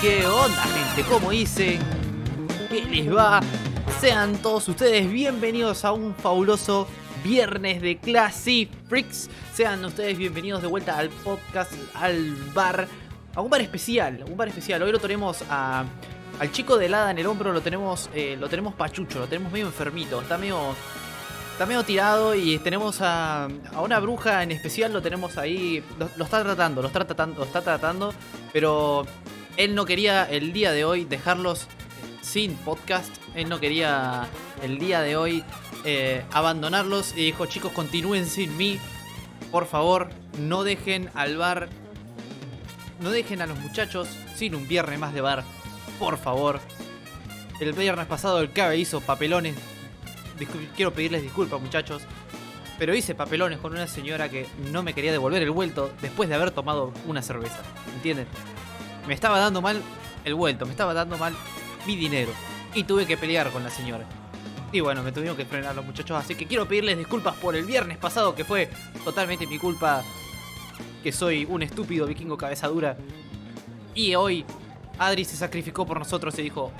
Qué onda gente, ¿cómo dicen? ¿Qué les va? Sean todos ustedes bienvenidos a un fabuloso viernes de Classy Freaks. Sean ustedes bienvenidos de vuelta al podcast, al bar, a un bar especial, un bar especial. Hoy lo tenemos a, al chico de helada en el hombro, lo tenemos, eh, lo tenemos pachucho, lo tenemos medio enfermito, está medio Está medio tirado y tenemos a, a, una bruja en especial, lo tenemos ahí. Lo, está tratando, lo está tratando, lo está tratando. Pero él no quería el día de hoy dejarlos sin podcast. Él no quería el día de hoy eh, abandonarlos y dijo, chicos, continúen sin mí. Por favor, no dejen al bar. No dejen a los muchachos sin un viernes más de bar. Por favor. El viernes pasado el Cabe hizo papelones quiero pedirles disculpas muchachos, pero hice papelones con una señora que no me quería devolver el vuelto después de haber tomado una cerveza, ¿entienden? Me estaba dando mal el vuelto, me estaba dando mal mi dinero y tuve que pelear con la señora. Y bueno, me tuvieron que frenar los muchachos, así que quiero pedirles disculpas por el viernes pasado que fue totalmente mi culpa, que soy un estúpido vikingo cabeza dura. Y hoy Adri se sacrificó por nosotros y dijo,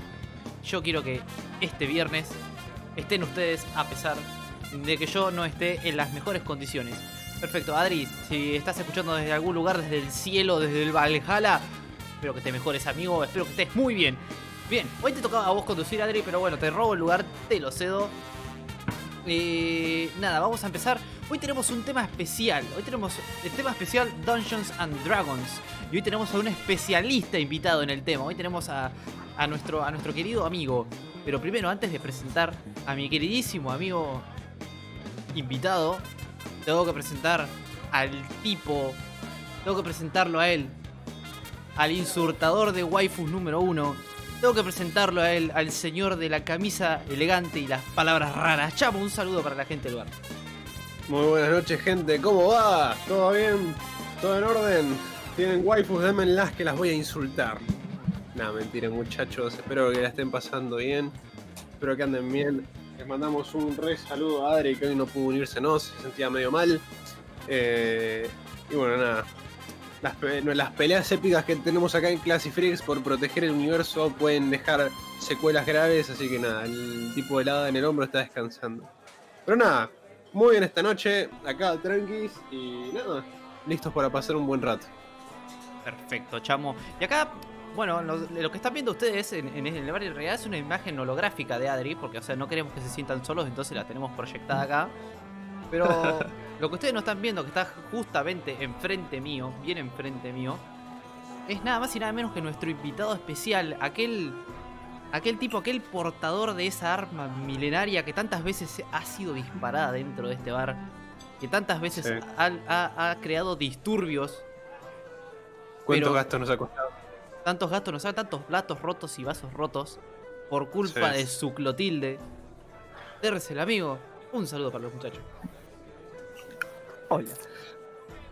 yo quiero que este viernes estén ustedes a pesar de que yo no esté en las mejores condiciones. Perfecto, Adri, si estás escuchando desde algún lugar, desde el cielo, desde el Valhalla, espero que te mejores, amigo, espero que estés muy bien. Bien, hoy te tocaba a vos conducir, Adri, pero bueno, te robo el lugar, te lo cedo. Eh, nada, vamos a empezar. Hoy tenemos un tema especial. Hoy tenemos el tema especial Dungeons and Dragons. Y hoy tenemos a un especialista invitado en el tema. Hoy tenemos a, nuestro, a nuestro querido amigo pero primero, antes de presentar a mi queridísimo amigo invitado, tengo que presentar al tipo, tengo que presentarlo a él, al insurtador de waifus número uno. Tengo que presentarlo a él, al señor de la camisa elegante y las palabras raras. Chamo, un saludo para la gente del bar. Muy buenas noches, gente. ¿Cómo va? ¿Todo bien? ¿Todo en orden? Tienen waifus, démenlas que las voy a insultar. Nada, mentira, muchachos. Espero que la estén pasando bien. Espero que anden bien. Les mandamos un re saludo a Adri, que hoy no pudo unirse, no, se sentía medio mal. Eh, y bueno, nada. Las, las, peleas épicas que tenemos acá en Classy Freaks por proteger el universo pueden dejar secuelas graves, así que nada, el tipo de helada en el hombro está descansando. Pero nada, muy bien esta noche, acá tranquis y nada, listos para pasar un buen rato. Perfecto, chamo. Y acá bueno, lo, lo, que están viendo ustedes en, en, el bar en realidad es una imagen holográfica de Adri, porque o sea, no queremos que se sientan solos, entonces la tenemos proyectada acá. Pero lo que ustedes no están viendo, que está justamente enfrente mío, bien enfrente mío, es nada más y nada menos que nuestro invitado especial, aquel aquel tipo, aquel portador de esa arma milenaria que tantas veces ha sido disparada dentro de este bar, que tantas veces sí. ha, ha, ha, creado disturbios. ¿Cuántos pero... gastos nos ha costado? Tantos gastos nos salen, tantos platos rotos y vasos rotos por culpa sí. de su Clotilde. el amigo. Un saludo para los muchachos. Hola.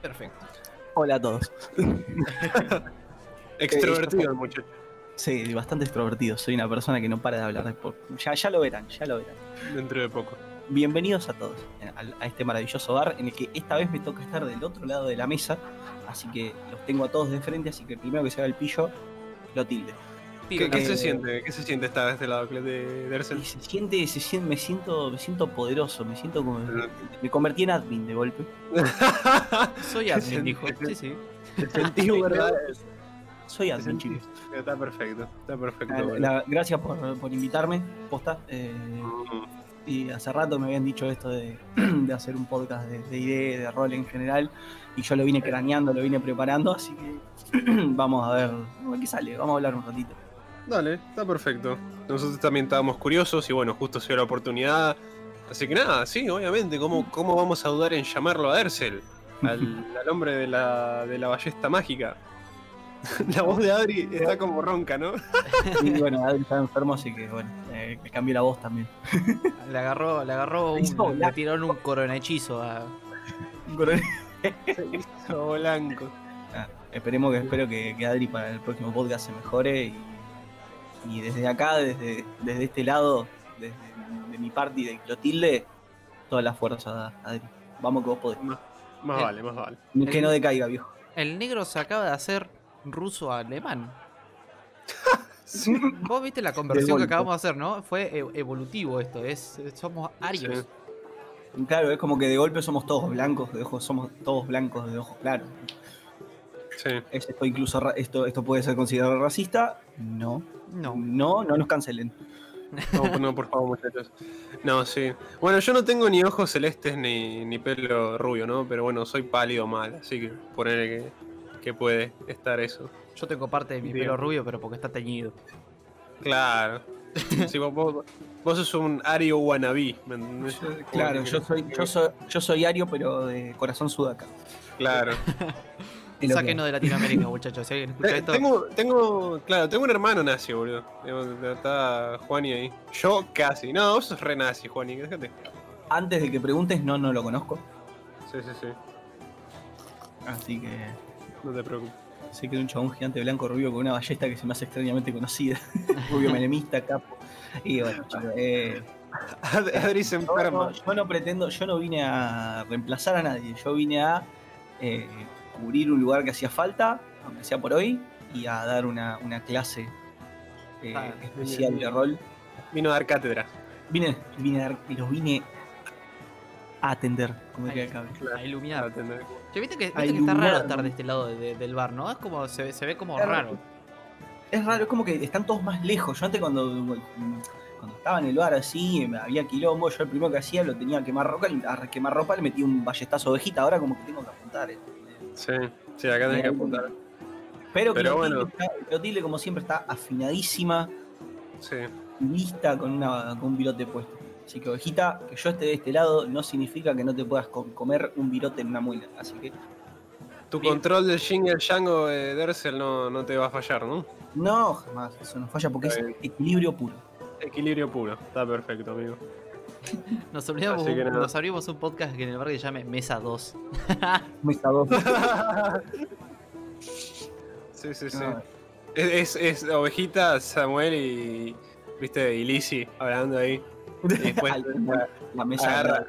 Perfecto. Hola a todos. extrovertido el muchacho. Sí, bastante extrovertido. Soy una persona que no para de hablar. Ya, ya lo verán, ya lo verán. Dentro de poco. Bienvenidos a todos a, a este maravilloso bar en el que esta vez me toca estar del otro lado de la mesa así que los tengo a todos de frente, así que el primero que se haga el pillo, Clotilde. ¿Qué, ¿Qué, se siente? ¿Qué se siente estar de este lado de Dersel? Se siente, se siente, me siento, me siento poderoso, me siento como. Me convertí en admin de golpe. Soy admin, dijo. Sí, sí. Te sentí verdad. Soy admin, chicos. Está perfecto, está perfecto. La, la, gracias por, por, invitarme, posta. Eh, uh-huh. Y hace rato me habían dicho esto de, de hacer un podcast de, de idea, de rol en general y yo lo vine craneando, lo vine preparando, así que vamos a ver qué sale, vamos a hablar un ratito. Dale, está perfecto. Nosotros también estábamos curiosos y bueno, justo se dio la oportunidad. Así que nada, sí, obviamente, ¿cómo, cómo vamos a dudar en llamarlo a Ersel? Al, al hombre de la, de la ballesta mágica. La voz de Adri está como ronca, ¿no? Sí, bueno, Adri está enfermo, así que bueno, eh, le cambié la voz también. Le agarró, le agarró un, le tiraron un corona hechizo a. Un corona blanco. Ah, esperemos que espero que, que, Adri para el próximo podcast se mejore y, y desde acá, desde, desde este lado, desde de mi party de Clotilde, toda la fuerza, Adri. Vamos que vos podés. Más, más vale, más vale. Que no decaiga, viejo. El negro se acaba de hacer ruso-alemán. Sí. Vos viste la conversión que acabamos de hacer, ¿no? Fue e- evolutivo esto, es somos arios. Claro, es como que de golpe somos todos blancos de ojos, somos todos blancos de ojos claros. Sí. ¿Es esto incluso esto, esto puede ser considerado racista? No. No. No, no nos cancelen. No, no, por favor, muchachos. No, sí. Bueno, yo no tengo ni ojos celestes ni, ni pelo rubio, ¿no? Pero bueno, soy pálido mal, así que ponerle que, que puede estar eso. Yo tengo parte de mi Bien. pelo rubio, pero porque está teñido. Claro. Sí, vos, vos, vos sos un Ario wannabe, Claro, yo soy, yo soy, yo soy ario, pero de corazón sudaca. Claro. Sáquenos de Latinoamérica, muchachos. Si alguien escucha Eh, esto, Tengo, tengo, claro, tengo un hermano nazi, boludo. Está Juani ahí. Yo casi. No, vos sos re nazi, Juani, déjate. Antes de que preguntes, no, no lo conozco. Sí, sí, sí. Así que No te preocupes. sé que es un chabón gigante blanco rubio con una ballesta que se me hace extrañamente conocida. rubio menemista, capo. Y bueno, chico, eh, Ad- Adri se yo, enferma. no, yo no pretendo, yo no vine a reemplazar a nadie, yo vine a eh, cubrir un lugar que hacía falta, aunque sea por hoy, y a dar una, una clase eh, Ah, especial de rol. Vino a dar cátedra. Vine, vine a dar, los vine a atender, como diría el cable. a iluminar. Atender. Che, viste que, viste que está raro estar de este lado de- de- del bar, ¿no? Es como, se, ve- se ve como raro. Es raro, es como que están todos más lejos. Yo antes cuando, cuando estaba en el bar así, había quilombo, yo el primero que hacía lo tenía a quemar ropa, a quemar ropa le metí un ballestazo de ovejita, ahora como que tengo que apuntar. eh. Sí, sí, acá tenés que apuntar. Pero, Pero Clotilde, bueno. Clotilde, como siempre, está afinadísima, Sí. lista con, una, con un virote puesto. Así que, ovejita, que yo esté de este lado no significa que no te puedas co- comer un virote en una muela. Así que, Tu Bien. control del Jing y el Django de Dersel no, no te va a fallar, ¿no? no, jamás, eso no falla porque es bien. equilibrio puro. Equilibrio puro. Está perfecto, amigo. Nos que nada. nos abrimos un podcast que en el bar que se llame Mesa 2. Mesa dos. sí, sí, sí. Ah, Es, es, es ovejita, Samuel y. ¿Viste? Y Lizzie hablando ahí. Y después la mesa agarra.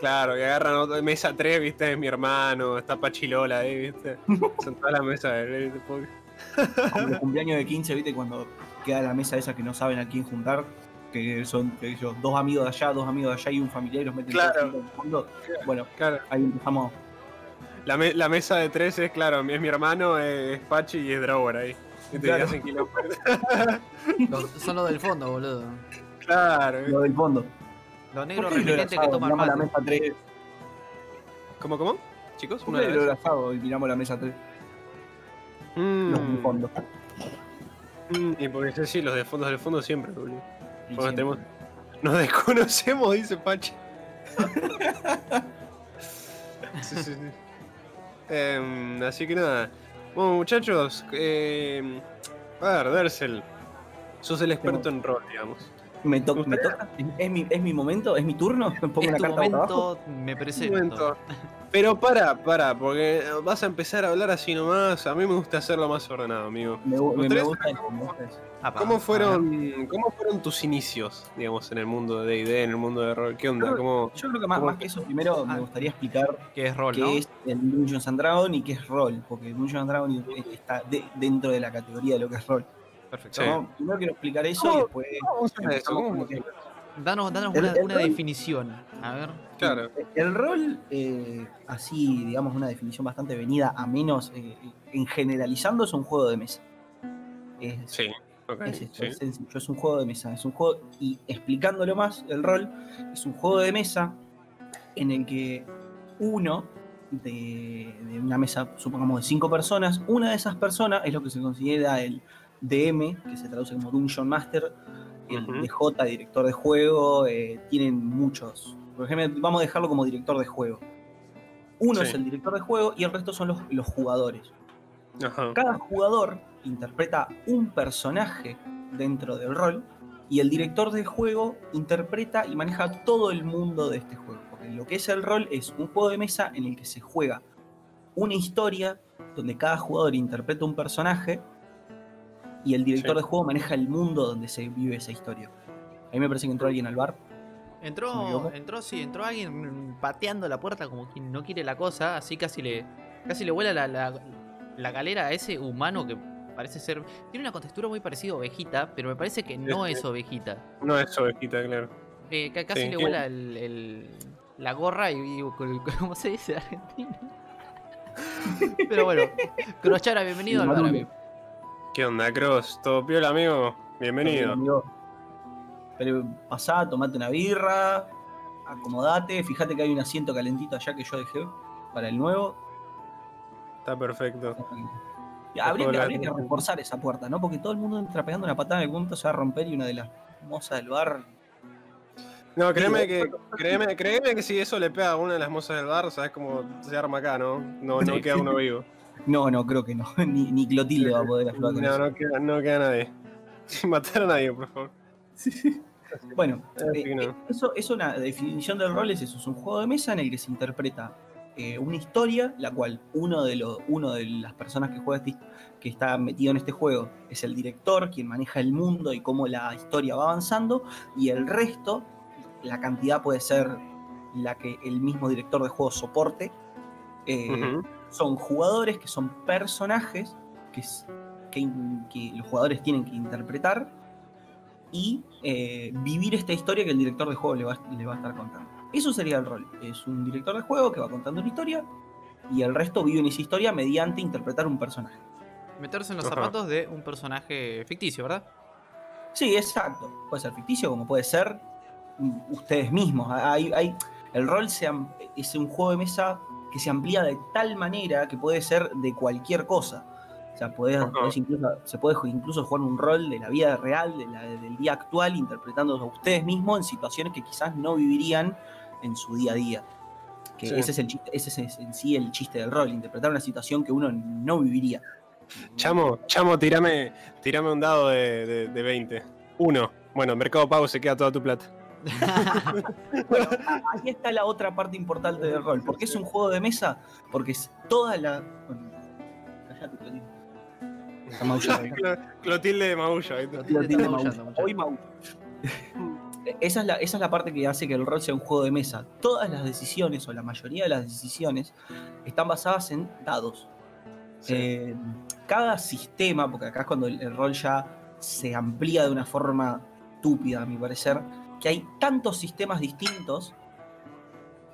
Claro, que agarran otra mesa 3, viste, es mi hermano, está Pachilola ahí, viste. Son todas las mesas de, como los cumpleaños de 15, ¿viste? Cuando queda la mesa esa que no saben a quién juntar, que son que yo, dos amigos de allá, dos amigos de allá y un familiar y los meten Claro. en el fondo. Bueno, Claro, ahí empezamos. la, me- la mesa de 3 es, claro, es mi hermano, es Pachi y es Drower ahí. Y Claro. Los- son los del fondo, boludo. Claro, Lo del fondo. Los ¿Por negros repelentes que toman Miramos la mate. mesa 3. ¿Cómo, cómo? Chicos, ¿Por una vez. lo asado y miramos la mesa 3? Mm, Los del fondo. mm, y porque sí, sí, los de fondos del fondo siempre, boludo. Y Porque siempre. tenemos- Nos desconocemos, dice Pachi. sí, sí, sí. Em, así que nada. Bueno, muchachos, em, a ver, Dersel. Sos el experto en rol, digamos. Me, to- ¿Usted? me toca. ¿Es, mi, ¿Es mi momento? ¿Es mi turno? ¿Me pongo Es una tu carta boca abajo? momento, me presento. momento. Pero para, para, porque vas a empezar a hablar así nomás. A mí me gusta hacerlo más ordenado, amigo. Me, me- me gusta eso. ¿Cómo fueron, ¿Cómo fueron tus inicios, digamos, en el mundo de D&D, en el mundo de rol? ¿Qué onda? Yo- ¿Cómo... Yo creo que más, más que eso, primero Ah. me gustaría explicar ¿Qué es rol, qué no? es el Dungeons and Dragons y qué es rol, porque Dungeons and Dragons está de- dentro de la categoría de lo que es rol. Perfecto. Sí. ¿no? Primero quiero explicar eso ¿Cómo? y después. ¿Cómo funciona eso? empezamos ¿Cómo con lo que-? Danos, danos El- una, el una rol- definición. A ver. Claro. El rol, eh, así, digamos, una definición bastante venida a menos, eh, en generalizando, es un juego de mesa. Es, Sí. ok, es esto, sí. es sencillo, es un juego de mesa. Es un juego, y explicándolo más, el rol es un juego de mesa en el que uno de, de una mesa, supongamos de cinco personas, una de esas personas es lo que se considera el DM, que se traduce como Dungeon Master, el Ujú. DJ, director de juego, eh, tienen muchos. Por ejemplo, vamos a dejarlo como director de juego. Uno Sí. es el director de juego y el resto son los, los jugadores. Cada jugador interpreta un personaje dentro del rol y el director de juego interpreta y maneja todo el mundo de este juego. Porque lo que es el rol es un juego de mesa en el que se juega una historia donde cada jugador interpreta un personaje y el director Sí. de juego maneja el mundo donde se vive esa historia. A mí me parece que entró alguien al bar. ¿Me Entró, entró, sí, entró alguien pateando la puerta como quien no quiere la cosa, así casi le, casi le vuela la, la, la galera, ese humano que parece ser. Tiene una contextura muy parecida a ovejita, pero me parece que no Este- es ovejita. No es ovejita, claro. Eh, ca- casi Sí, le vuela el, el- la gorra y, y con el- ¿cómo se dice? Argentina. Pero bueno, Crochara, bienvenido al bar, amigo. ¿Qué onda, Cross? ¿Todo piola, amigo? Bienvenido. Amigo. Pero pasá, tomate una birra, acomodate, fíjate que hay un asiento calentito allá que yo dejé para el nuevo. Está perfecto. Y habría, que, Hola. habría que reforzar esa puerta, ¿no? Porque todo el mundo entra pegando una patada en el momento se va a romper y una de las mozas del bar. No, créeme que, créeme, créeme que si eso le pega a una de las mozas del bar, sabes cómo se arma acá, ¿no? No, queda uno vivo. No, no, creo que no. Ni, ni Clotilde va a poder con No, no queda, no queda nadie. Sin matar a nadie, por favor. Bueno, Así eh, no. eh, eso es una definición del rol, es eso, es un juego de mesa en el que se interpreta eh, una historia, la cual uno de, los, uno de las personas que juega este- que está metido en este juego es el director, quien maneja el mundo y cómo la historia va avanzando, y el resto, la cantidad puede ser la que el mismo director de juego soporte. eh. Son jugadores que son personajes que, que que los jugadores tienen que interpretar y eh, vivir esta historia que el director de juego le va, le va a estar contando. Eso sería el rol. Es un director de juego que va contando una historia y el resto vive en esa historia mediante interpretar un personaje. Meterse en los Ajá. zapatos de un personaje ficticio, ¿verdad? Sí, exacto. Puede ser ficticio como puede ser mm, ustedes mismos. Hay, hay- el rol se am- es un juego de mesa que se amplía de tal manera que puede ser de cualquier cosa. O sea, podés- incluso, se puede incluso jugar un rol de la vida real, de la- del día actual, interpretando a ustedes mismos en situaciones que quizás no vivirían en su día a día. Que Sí. ese es el chiste, ese es en sí el chiste del rol, interpretar una situación que uno no viviría. Chamo, chamo, tirame, tirame un dado de, de, de 20. Uno. Bueno, Mercado Pago se queda toda tu plata. Bueno, a- ahí está la otra parte importante del rol. ¿Por qué es un juego de mesa? Porque es toda la. Bueno, callate, Clotilde. Clotilde de Maullo. Clotilde muchacho. Hoy maulla. Esa es, la, esa es la parte que hace que el rol sea un juego de mesa. Todas las decisiones, o la mayoría de las decisiones, están basadas en dados. Sí. Eh, cada sistema, porque acá es cuando el, el rol ya se amplía de una forma túpida, a mi parecer, que hay tantos sistemas distintos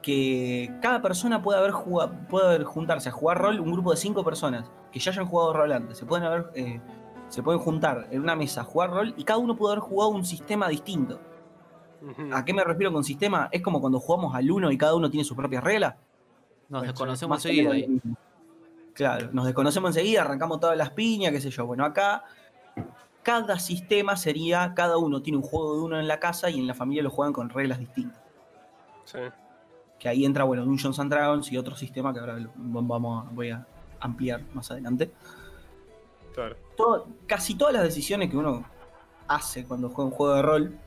que cada persona puede haber, jugado, puede haber juntarse a jugar rol un grupo de cinco personas que ya hayan jugado rol antes. Se pueden haber, eh, se pueden juntar en una mesa a jugar rol y cada uno puede haber jugado un sistema distinto. ¿A qué me refiero con sistema? Es como cuando jugamos al uno y cada uno tiene sus propias reglas. Nos Bueno, desconocemos enseguida. Claro, nos desconocemos enseguida, arrancamos todas las piñas, qué sé yo. Bueno, acá cada sistema sería, cada uno tiene un juego de uno en la casa y en la familia lo juegan con reglas distintas. Sí. Que ahí entra, bueno, Dungeons and Dragons y otro sistema que ahora vamos a- voy a ampliar más adelante. Claro. Todo- casi todas las decisiones que uno hace cuando juega un juego de rol,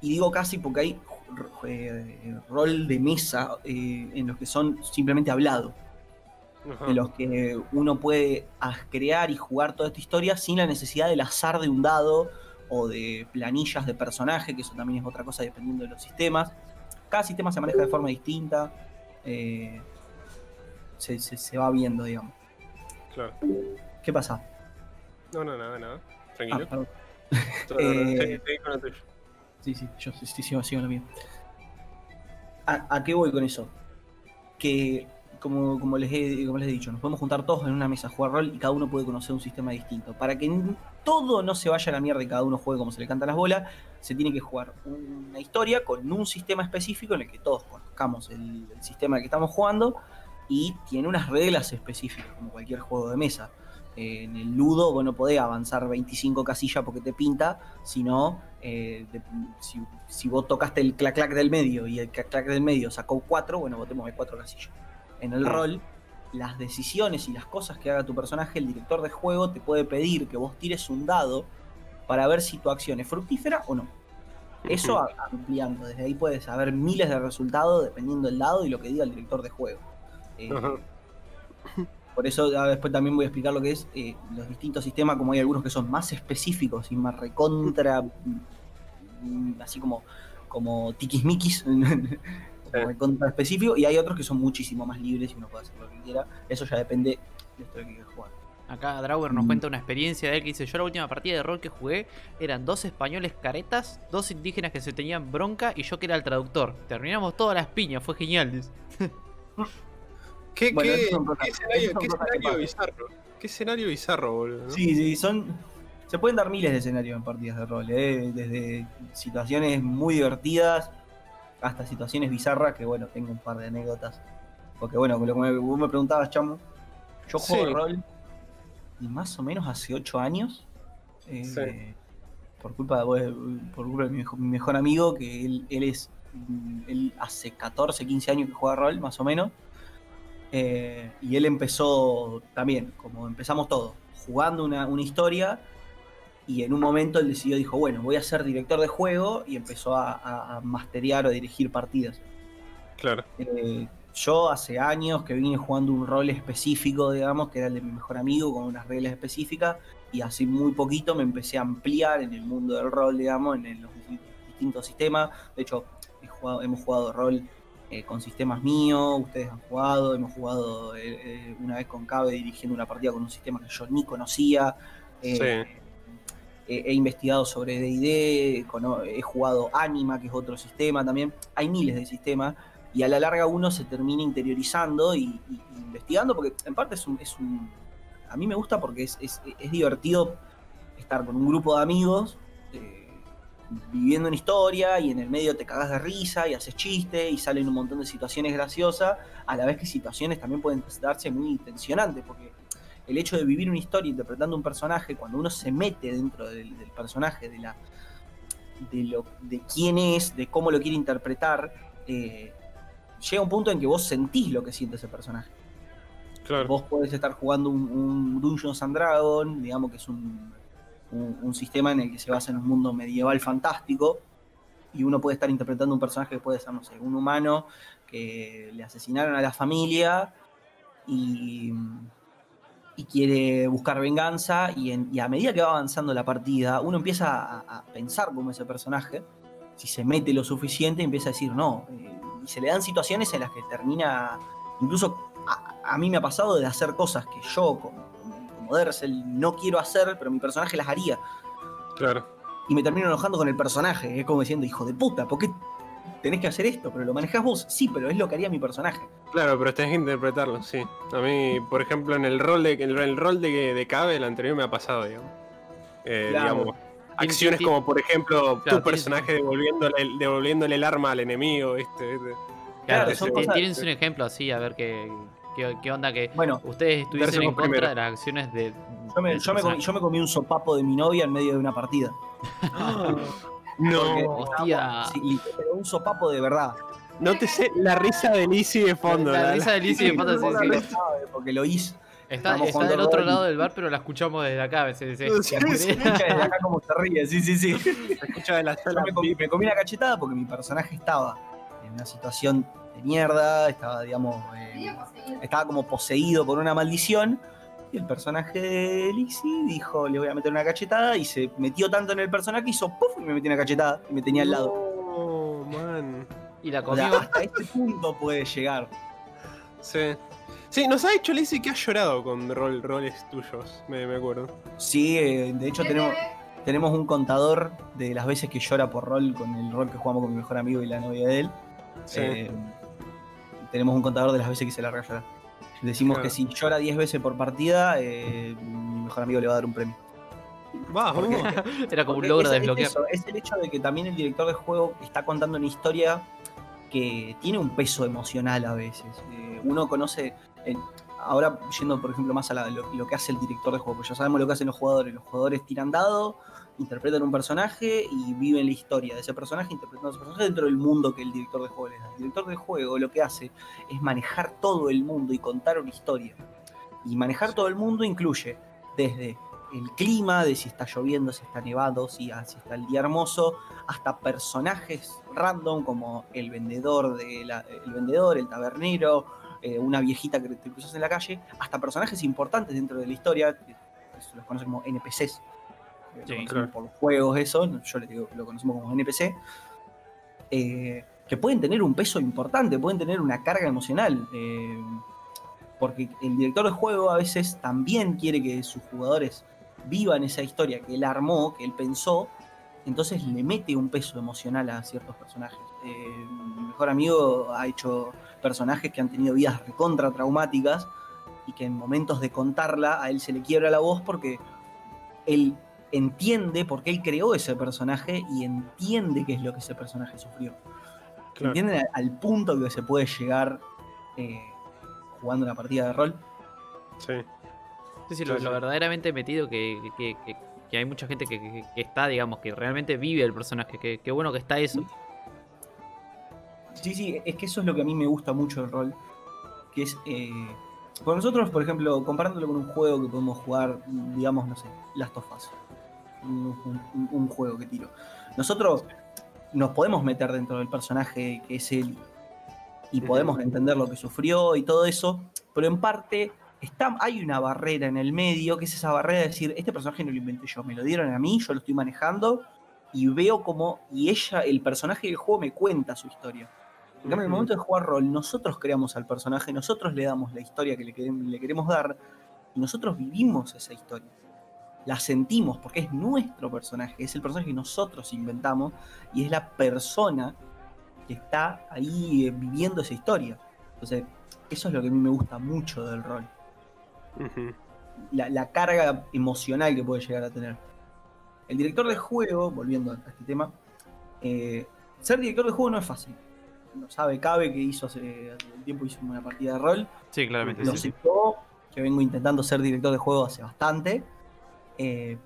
y digo casi porque hay eh, rol de mesa eh, en los que son simplemente hablado. Ajá. en los que uno puede crear y jugar toda esta historia sin la necesidad del azar de un dado o de planillas de personaje, que eso también es otra cosa dependiendo de los sistemas. Cada sistema se maneja de forma distinta, eh, se, se- se va viendo, digamos. Claro. ¿Qué pasa? No, no, nada, nada. Ah, Tranquilo. orden. eh, Sí, sí, con lo tuyo. Sí, sí, yo sí, sí, sigo, sigo lo mío. ¿A, a qué voy con eso? Que, como, les he, como les he dicho, nos podemos juntar todos en una mesa jugar rol y cada uno puede conocer un sistema distinto. Para que todo no se vaya a la mierda y cada uno juegue como se le canta las bolas, se tiene que jugar una historia con un sistema específico en el que todos conozcamos el, el sistema que estamos jugando y tiene unas reglas específicas, como cualquier juego de mesa. Eh, en el ludo vos no podés avanzar 25 casillas porque te pinta, sino eh, si, si vos tocaste el clac clac del medio y el clac clac del medio sacó 4, bueno, vos te mueves 4 casillas. En el rol, las decisiones y las cosas que haga tu personaje, el director de juego te puede pedir que vos tires un dado para ver si tu acción es fructífera o no. Eso ampliando, desde ahí puedes saber miles de resultados dependiendo del dado y lo que diga el director de juego. Eh, por eso ya después también voy a explicar lo que es eh, los distintos sistemas, como hay algunos que son más específicos y más recontra, mm, así como, como tiquismiquis, como recontra específico, y hay otros que son muchísimo más libres y uno puede hacer lo que quiera. Eso ya depende la historia que quiere jugar. Acá Drauger nos Mm. cuenta una experiencia de él que dice, yo la última partida de rol que jugué eran dos españoles caretas, dos indígenas que se tenían bronca y yo que era el traductor. Terminamos todas las piñas, fue genial. ¿Qué, Bueno, qué- qué escenario, qué bizarro? ¿Qué escenario bizarro, boludo? ¿no? Sí, sí, son. Se pueden dar miles de escenarios en partidas de rol, ¿eh? desde situaciones muy divertidas hasta situaciones bizarras, que bueno, tengo un par de anécdotas. Porque bueno, lo que me, vos me preguntabas, chamo, yo juego Sí. rol y más o menos hace 8 años. eh, Sí. Por culpa de bueno, por culpa de mi mejor, mi mejor amigo, que él, él es. Él hace 14, 15 años que juega rol, más o menos. Eh, y él empezó también, como empezamos todos, jugando una, una historia. Y en un momento él decidió, dijo, bueno, voy a ser director de juego. Y empezó a, a, a masterear o dirigir partidas. Claro. Eh, yo hace años que vine jugando un rol específico, digamos, que era el de mi mejor amigo, con unas reglas específicas, y hace muy poquito me empecé a ampliar en el mundo del rol, digamos, en, el- los distintos sistemas. De hecho, he jugado- hemos jugado rol eh, con sistemas míos, ustedes han jugado, hemos jugado eh, eh, una vez con Cabe dirigiendo una partida con un sistema que yo ni conocía. Sí. He, investigado sobre DD, he jugado Anima, que es otro sistema también. Hay miles de sistemas y a la larga uno se termina interiorizando y, investigando, porque en parte es un, es un- A mí me gusta porque es, es- es divertido estar con un grupo de amigos. eh, viviendo una historia y en el medio te cagas de risa y haces chiste y salen un montón de situaciones graciosas, a la vez que situaciones también pueden darse muy tensionantes, porque el hecho de vivir una historia interpretando un personaje, cuando uno se mete dentro del, del personaje, de la de lo de quién es, de cómo lo quiere interpretar, eh, llega un punto en que vos sentís lo que siente ese personaje. Claro. Vos podés estar jugando un, un Dungeons and Dragons, digamos que es un, un- un sistema en el que se basa en un mundo medieval fantástico, y uno puede estar interpretando un personaje que puede ser, no sé, un humano que le asesinaron a la familia y, y quiere buscar venganza, y, en- y a medida que va avanzando la partida, uno empieza a, a pensar como ese personaje, si se mete lo suficiente, empieza a decir no, eh, y se le dan situaciones en las que termina, incluso a, a mí me ha pasado de hacer cosas que yo como, como Dersel no quiero hacer, pero mi personaje las haría. Claro. Y me termino enojando con el personaje. Es como diciendo, hijo de puta, ¿por qué tenés que hacer esto? Pero lo manejás vos. Sí, pero es lo que haría mi personaje. Claro, pero tenés que interpretarlo, sí. A mí, por ejemplo, en el rol de en el rol de, de Cabe, el anterior me ha pasado, digamos. Eh, Claro. digamos, acciones como, por ejemplo, Claro, tu personaje devolviéndole, devolviéndole el arma al enemigo, ¿viste? ¿viste? Claro, son cosas- tienes un ejemplo así, a ver qué, qué, qué onda que Bueno, ustedes estuviesen en contra primero. de las acciones de... yo me, del yo me comí, personaje. yo me comí un sopapo de mi novia en medio de una partida. Porque No, hostia. Sí, pero un sopapo de verdad. no te sé la risa de Lizzie de fondo. La la- risa de Lizzie de fondo, sí, sí. vez sabe, Porque lo hice. Está, está del otro lado del bar, pero la escuchamos desde acá. sí, sí. Sí, Se escucha desde acá como se ríe, sí, sí, sí. Se escucha de la Yo sala. me comí, me comí una cachetada porque mi personaje estaba en una situación de mierda, estaba, digamos, eh, estaba como poseído por una maldición. Y el personaje de Lizzie dijo, le voy a meter una cachetada, y se metió tanto en el personaje, hizo puff y me metió una cachetada y me tenía al lado. No, man. Y la O sea, comió. hasta este punto puede llegar. Sí. Sí, nos ha dicho Lizzie que ha llorado con rol, roles tuyos, me, me acuerdo. Sí, eh, de hecho tenemos, tenemos un contador de las veces que llora por rol con el rol que jugamos con mi mejor amigo y la novia de él. Sí. Eh, tenemos un contador de las veces que se larga a llorar. Decimos Claro. que si llora 10 veces por partida, eh, mi mejor amigo le va a dar un premio. Vamos. Era como un Porque logro es, es desbloquear. eso, es el hecho de que también el director de juego está contando una historia que tiene un peso emocional a veces. Eh, uno conoce, eh, ahora yendo por ejemplo más a la- lo, lo que hace el director de juego, pues ya sabemos lo que hacen los jugadores. Los jugadores tiran dado, interpretan un personaje y viven la historia de ese personaje, interpretando a ese personaje dentro del mundo que el director de juego les da. El director de juego lo que hace es manejar todo el mundo y contar una historia. Y manejar todo el mundo incluye desde el clima, de si está lloviendo, si está nevado, si, ah, si está el día hermoso, hasta personajes random como el vendedor, de la- el vendedor, el tabernero, eh, una viejita que te cruzas en la calle, hasta personajes importantes dentro de la historia, que se los conoce como NPCs. Lo Sí, conocemos claro. por los juegos, eso, yo les digo, lo conocemos como NPC. eh, que pueden tener un peso importante, pueden tener una carga emocional. eh, porque el director de juego a veces también quiere que sus jugadores vivan esa historia que él armó, que él pensó, entonces le mete un peso emocional a ciertos personajes. Eh, mi mejor amigo ha hecho personajes que han tenido vidas recontra traumáticas y que en momentos de contarla a él se le quiebra la voz porque él entiende por qué él creó ese personaje y entiende qué es lo que ese personaje sufrió. Claro. Entienden al, al punto que se puede llegar eh, jugando una partida de rol. Sí. Sí, sí, lo, Sí, lo verdaderamente metido que, que- que- que hay mucha gente que, que- que está, digamos, que realmente vive el personaje. Que, que bueno que está eso. Sí, sí, es que eso es lo que a mí me gusta mucho del rol. Que es. Eh, por nosotros, por ejemplo, comparándolo con un juego que podemos jugar, digamos, no sé, Last of Us. Un, un- un juego que tiro. Nosotros nos podemos meter dentro del personaje que es él y podemos entender lo que sufrió y todo eso, pero en parte está, hay una barrera en el medio, que es esa barrera de decir, este personaje no lo inventé yo, me lo dieron a mí, yo lo estoy manejando y veo como, y ella, el personaje del juego me cuenta su historia. En cambio, en el momento de jugar rol, nosotros creamos al personaje, nosotros le damos la historia que le queremos dar y nosotros vivimos esa historia. La sentimos porque es nuestro personaje, es el personaje que nosotros inventamos y es la persona que está ahí eh, viviendo esa historia. Entonces, eso es lo que a mí me gusta mucho del rol. La, la carga emocional que puede llegar a tener. El director de juego, volviendo a este tema, eh, ser director de juego no es fácil. No sabe, cabe que hizo hace hace un tiempo hizo una partida de rol. Sí, claramente. Lo sí, que vengo intentando ser director de juego hace bastante. Eh,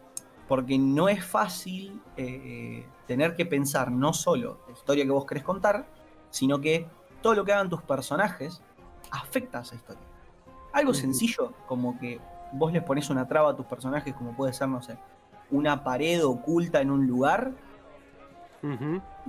porque no es fácil eh, tener que pensar no solo la historia que vos querés contar, sino que todo lo que hagan tus personajes afecta a esa historia. Algo sencillo, como que vos les pones una traba a tus personajes, como puede ser, no sé, una pared oculta en un lugar,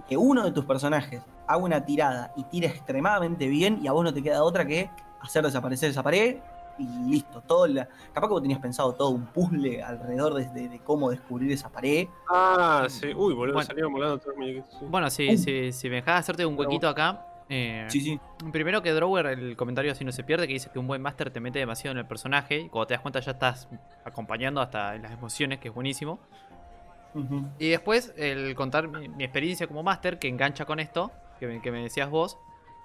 que uno de tus personajes haga una tirada y tire extremadamente bien y a vos no te queda otra que hacer desaparecer esa pared y listo. Todo la... Capaz que vos tenías pensado todo un puzzle alrededor de, de- de cómo descubrir esa pared. Ah, sí. Uy, boludo, Bueno. salieron volando todos sí. Bueno, si, Uh. si, si me dejas hacerte un huequito acá. eh, Sí, sí. Primero que Drower, el comentario así no se pierde, que dice que un buen máster te mete demasiado en el personaje. Y cuando te das cuenta ya estás acompañando hasta en las emociones, que es buenísimo. Y después el contar mi, mi experiencia como máster, que engancha con esto, que me, que me decías vos,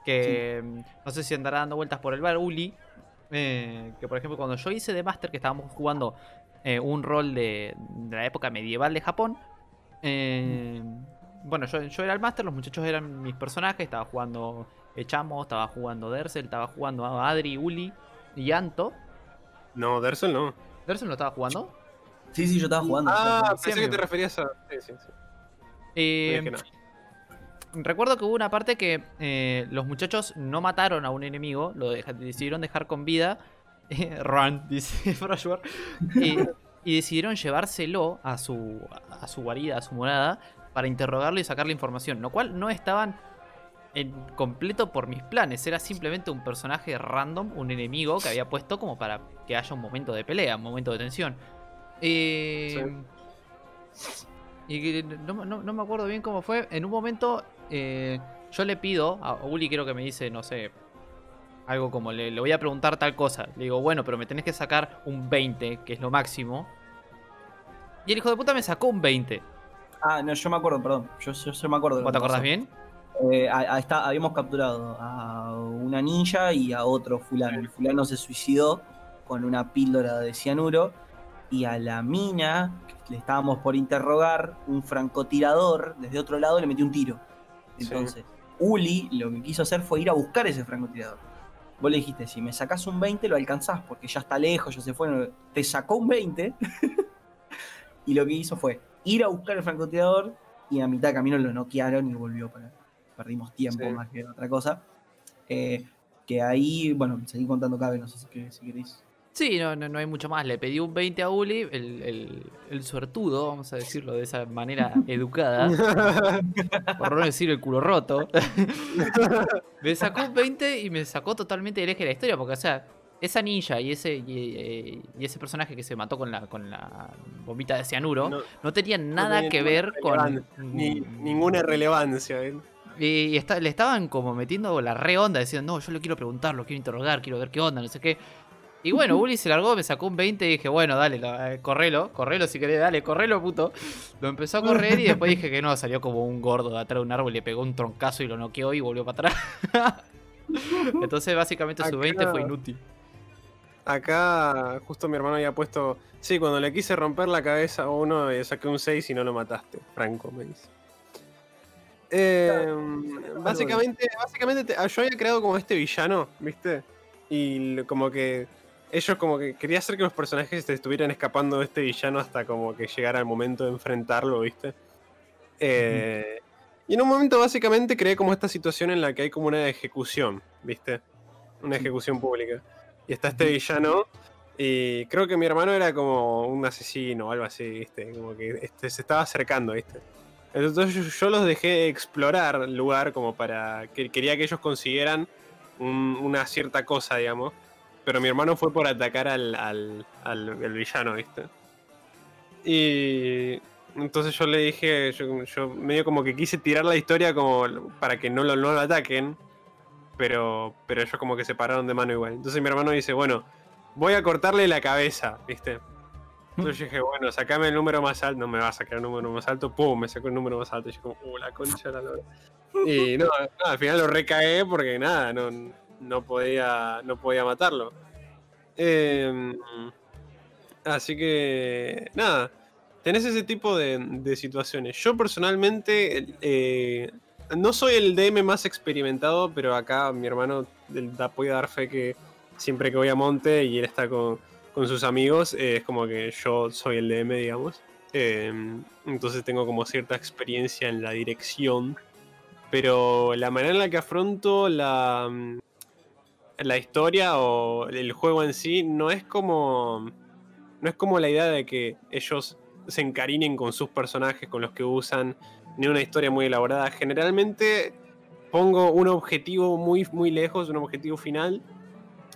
que mm, no sé si andará dando vueltas por el bar, Uli, eh, que por ejemplo cuando yo hice de máster, que estábamos jugando eh, un rol de, de la época medieval de Japón, eh, bueno, yo, yo era el máster, los muchachos eran mis personajes, estaba jugando Echamo, estaba jugando Dersel, estaba jugando a Adri, Uli y Anto. No, Dersel no. ¿Dersel no estaba jugando? Sí, sí, yo estaba jugando. Ah, pensé que te referías a. Sí, sí, sí. Eh, no. Recuerdo que hubo una parte que eh, los muchachos no mataron a un enemigo, lo decidieron dejar con vida. run, dice Freshware. Y, y decidieron llevárselo a su, a su guarida, a su morada, para interrogarlo y sacarle información. Lo cual no estaban en completo por mis planes. Era simplemente un personaje random, un enemigo que había puesto como para que haya un momento de pelea, un momento de tensión. Eh, y no, no- no me acuerdo bien cómo fue. En un momento eh, yo le pido, a Uli creo que me dice, no sé, algo como le, le voy a preguntar tal cosa. Le digo, bueno, pero me tenés que sacar un 20, que es lo máximo. Y el hijo de puta me sacó un 20. Ah, no, yo me acuerdo, perdón. Yo, yo, yo me acuerdo. ¿Vos te acordás pasó. bien? Eh, a- a esta- habíamos capturado a una ninja y a otro fulano. El fulano se suicidó con una píldora de cianuro y a la mina que le estábamos por interrogar, un francotirador desde otro lado le metió un tiro. Sí. Entonces, Uli lo que quiso hacer fue ir a buscar ese francotirador. Vos le dijiste, si me sacás un 20 lo alcanzás porque ya está lejos, ya se fue. no- Te sacó un 20 y lo que hizo fue ir a buscar el francotirador y a mitad de camino lo noquearon y volvió para. Perdimos tiempo Sí. más que otra cosa. Eh, que ahí, bueno, seguí contando cabe, no sé si queréis. Sí, no, no, no hay mucho más. Le pedí un 20 a Uli, el, el, el suertudo, vamos a decirlo de esa manera educada. por no decir el culo roto. me sacó un 20 y me sacó totalmente del eje de la historia, porque, o sea, esa ninja y ese, y, eh, y ese personaje que se mató con la, con la bombita de cianuro no, No, tenían nada tenía que ver con. ni, ninguna relevancia. ¿eh? Y está- le estaban como metiendo la re onda, diciendo, no, yo lo quiero preguntar, lo quiero interrogar, quiero ver qué onda, no sé qué. Y bueno, Uli se largó, me sacó un 20 y dije, bueno, dale, lo- eh, correlo, correlo si querés, dale, correlo, puto. Lo empezó a correr y después dije que no, salió como un gordo de atrás de un árbol, le pegó un troncazo y lo noqueó y volvió para atrás. Entonces básicamente su Acá- 20 fue inútil. Acá justo mi hermano había puesto. Sí, cuando le quise romper la cabeza a uno, saqué un 6 y no lo mataste. Franco me dice. Eh, básicamente, básicamente te- yo había creado como este villano, ¿viste? Y como que ellos como que quería hacer que los personajes estuvieran escapando de este villano hasta como que llegara el momento de enfrentarlo, ¿viste? Eh, Y en un momento básicamente creé como esta situación en la que hay como una ejecución, ¿viste? Una ejecución pública. Y está este villano. Y creo que mi hermano era como un asesino o algo así, ¿viste? Como que este, se estaba acercando, ¿viste? Entonces yo, yo los dejé explorar el lugar como para... que quería que ellos consiguieran un- una cierta cosa, digamos. Pero mi hermano fue por atacar al, al, al- villano, ¿viste? Y entonces yo le dije, yo, yo medio como que quise tirar la historia como para que no lo, no lo ataquen. Pero, pero ellos como que se pararon de mano igual. Entonces mi hermano dice, bueno, voy a cortarle la cabeza, ¿viste? Entonces yo dije, bueno, sacame el número más alto. No me va a sacar el número más alto. Pum, me sacó el número más alto. Y yo como, uh, la concha de la lora. Y no, al final lo recagué porque nada, no, no, podía, no podía matarlo. Eh, así que, nada, tenés ese tipo de, de situaciones. Yo personalmente eh, no soy el DM más experimentado, pero acá mi hermano da- puede dar fe que siempre que voy a Monte y él está con, con sus amigos, eh, es como que yo soy el DM, digamos. Eh, entonces tengo como cierta experiencia en la dirección. Pero la manera en la que afronto la, la historia o el juego en sí no es como. No es como la idea de que ellos se encarinen con sus personajes, con los que usan, ni una historia muy elaborada. Generalmente pongo un objetivo muy, muy lejos, un objetivo final,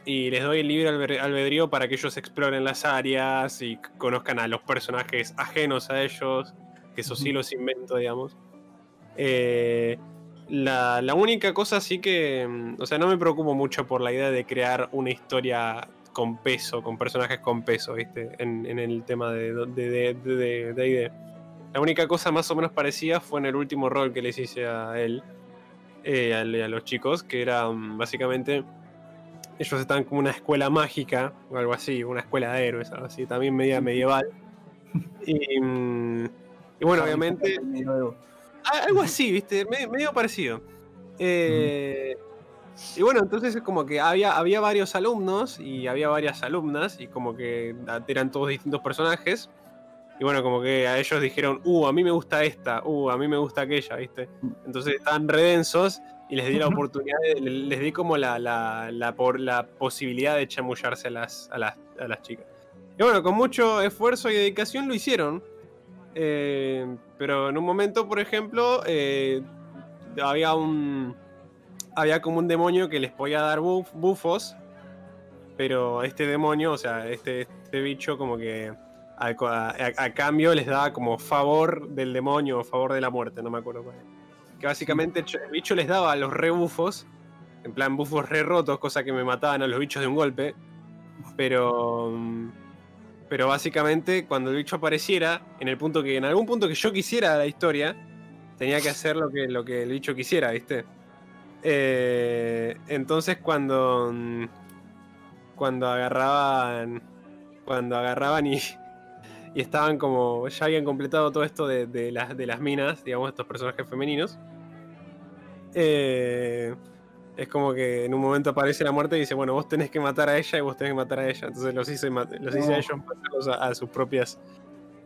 y les doy el libre albe- albedrío para que ellos exploren las áreas y conozcan a los personajes ajenos a ellos, que eso sí los invento, digamos. Eh, la, la única cosa sí que, mm, o sea, no me preocupo mucho por la idea de crear una historia con peso, con personajes con peso, ¿viste? En, en el tema de. De, de, de. La única cosa más o menos parecida fue en el último rol que les hice a él, eh, a, a los chicos, que era mm, básicamente ellos estaban como una escuela mágica o algo así, una escuela de héroes, algo así, también media medieval. Y, mm, y bueno, obviamente, algo así, ¿viste? Me- medio parecido. Eh, Y bueno, entonces es como que había, había varios alumnos y había varias alumnas y como que eran todos distintos personajes. Y bueno, como que a ellos dijeron, uh, a mí me gusta esta, uh, a mí me gusta aquella, ¿viste? Entonces estaban redensos y les di la oportunidad, de- les di como la, la, la, por, la posibilidad de chamullarse a las, a, las, a las chicas. Y bueno, con mucho esfuerzo y dedicación lo hicieron. Eh, pero en un momento, por ejemplo, eh, había un. Había como un demonio que les podía dar buf- bufos. Pero este demonio, o sea, este, este bicho, como que a, cambio les daba como favor del demonio favor de la muerte, no me acuerdo cuál. Que básicamente el ch- el bicho les daba los rebufos, en plan bufos re rotos, cosa que me mataban a los bichos de un golpe. Pero. Pero básicamente cuando el bicho apareciera, en el punto que. En algún punto que yo quisiera de la historia, tenía que hacer lo que, lo que el bicho quisiera, ¿viste? Eh, entonces cuando. mm, Cuando agarraban. Cuando agarraban y. Y estaban como. Ya habían completado todo esto de, de las, de las minas, digamos, estos personajes femeninos. Eh, es como que en un momento aparece la muerte y dice, bueno, vos tenés que matar a ella y vos tenés que matar a ella. Entonces los hice, los hice a ellos matarlos a, a sus propias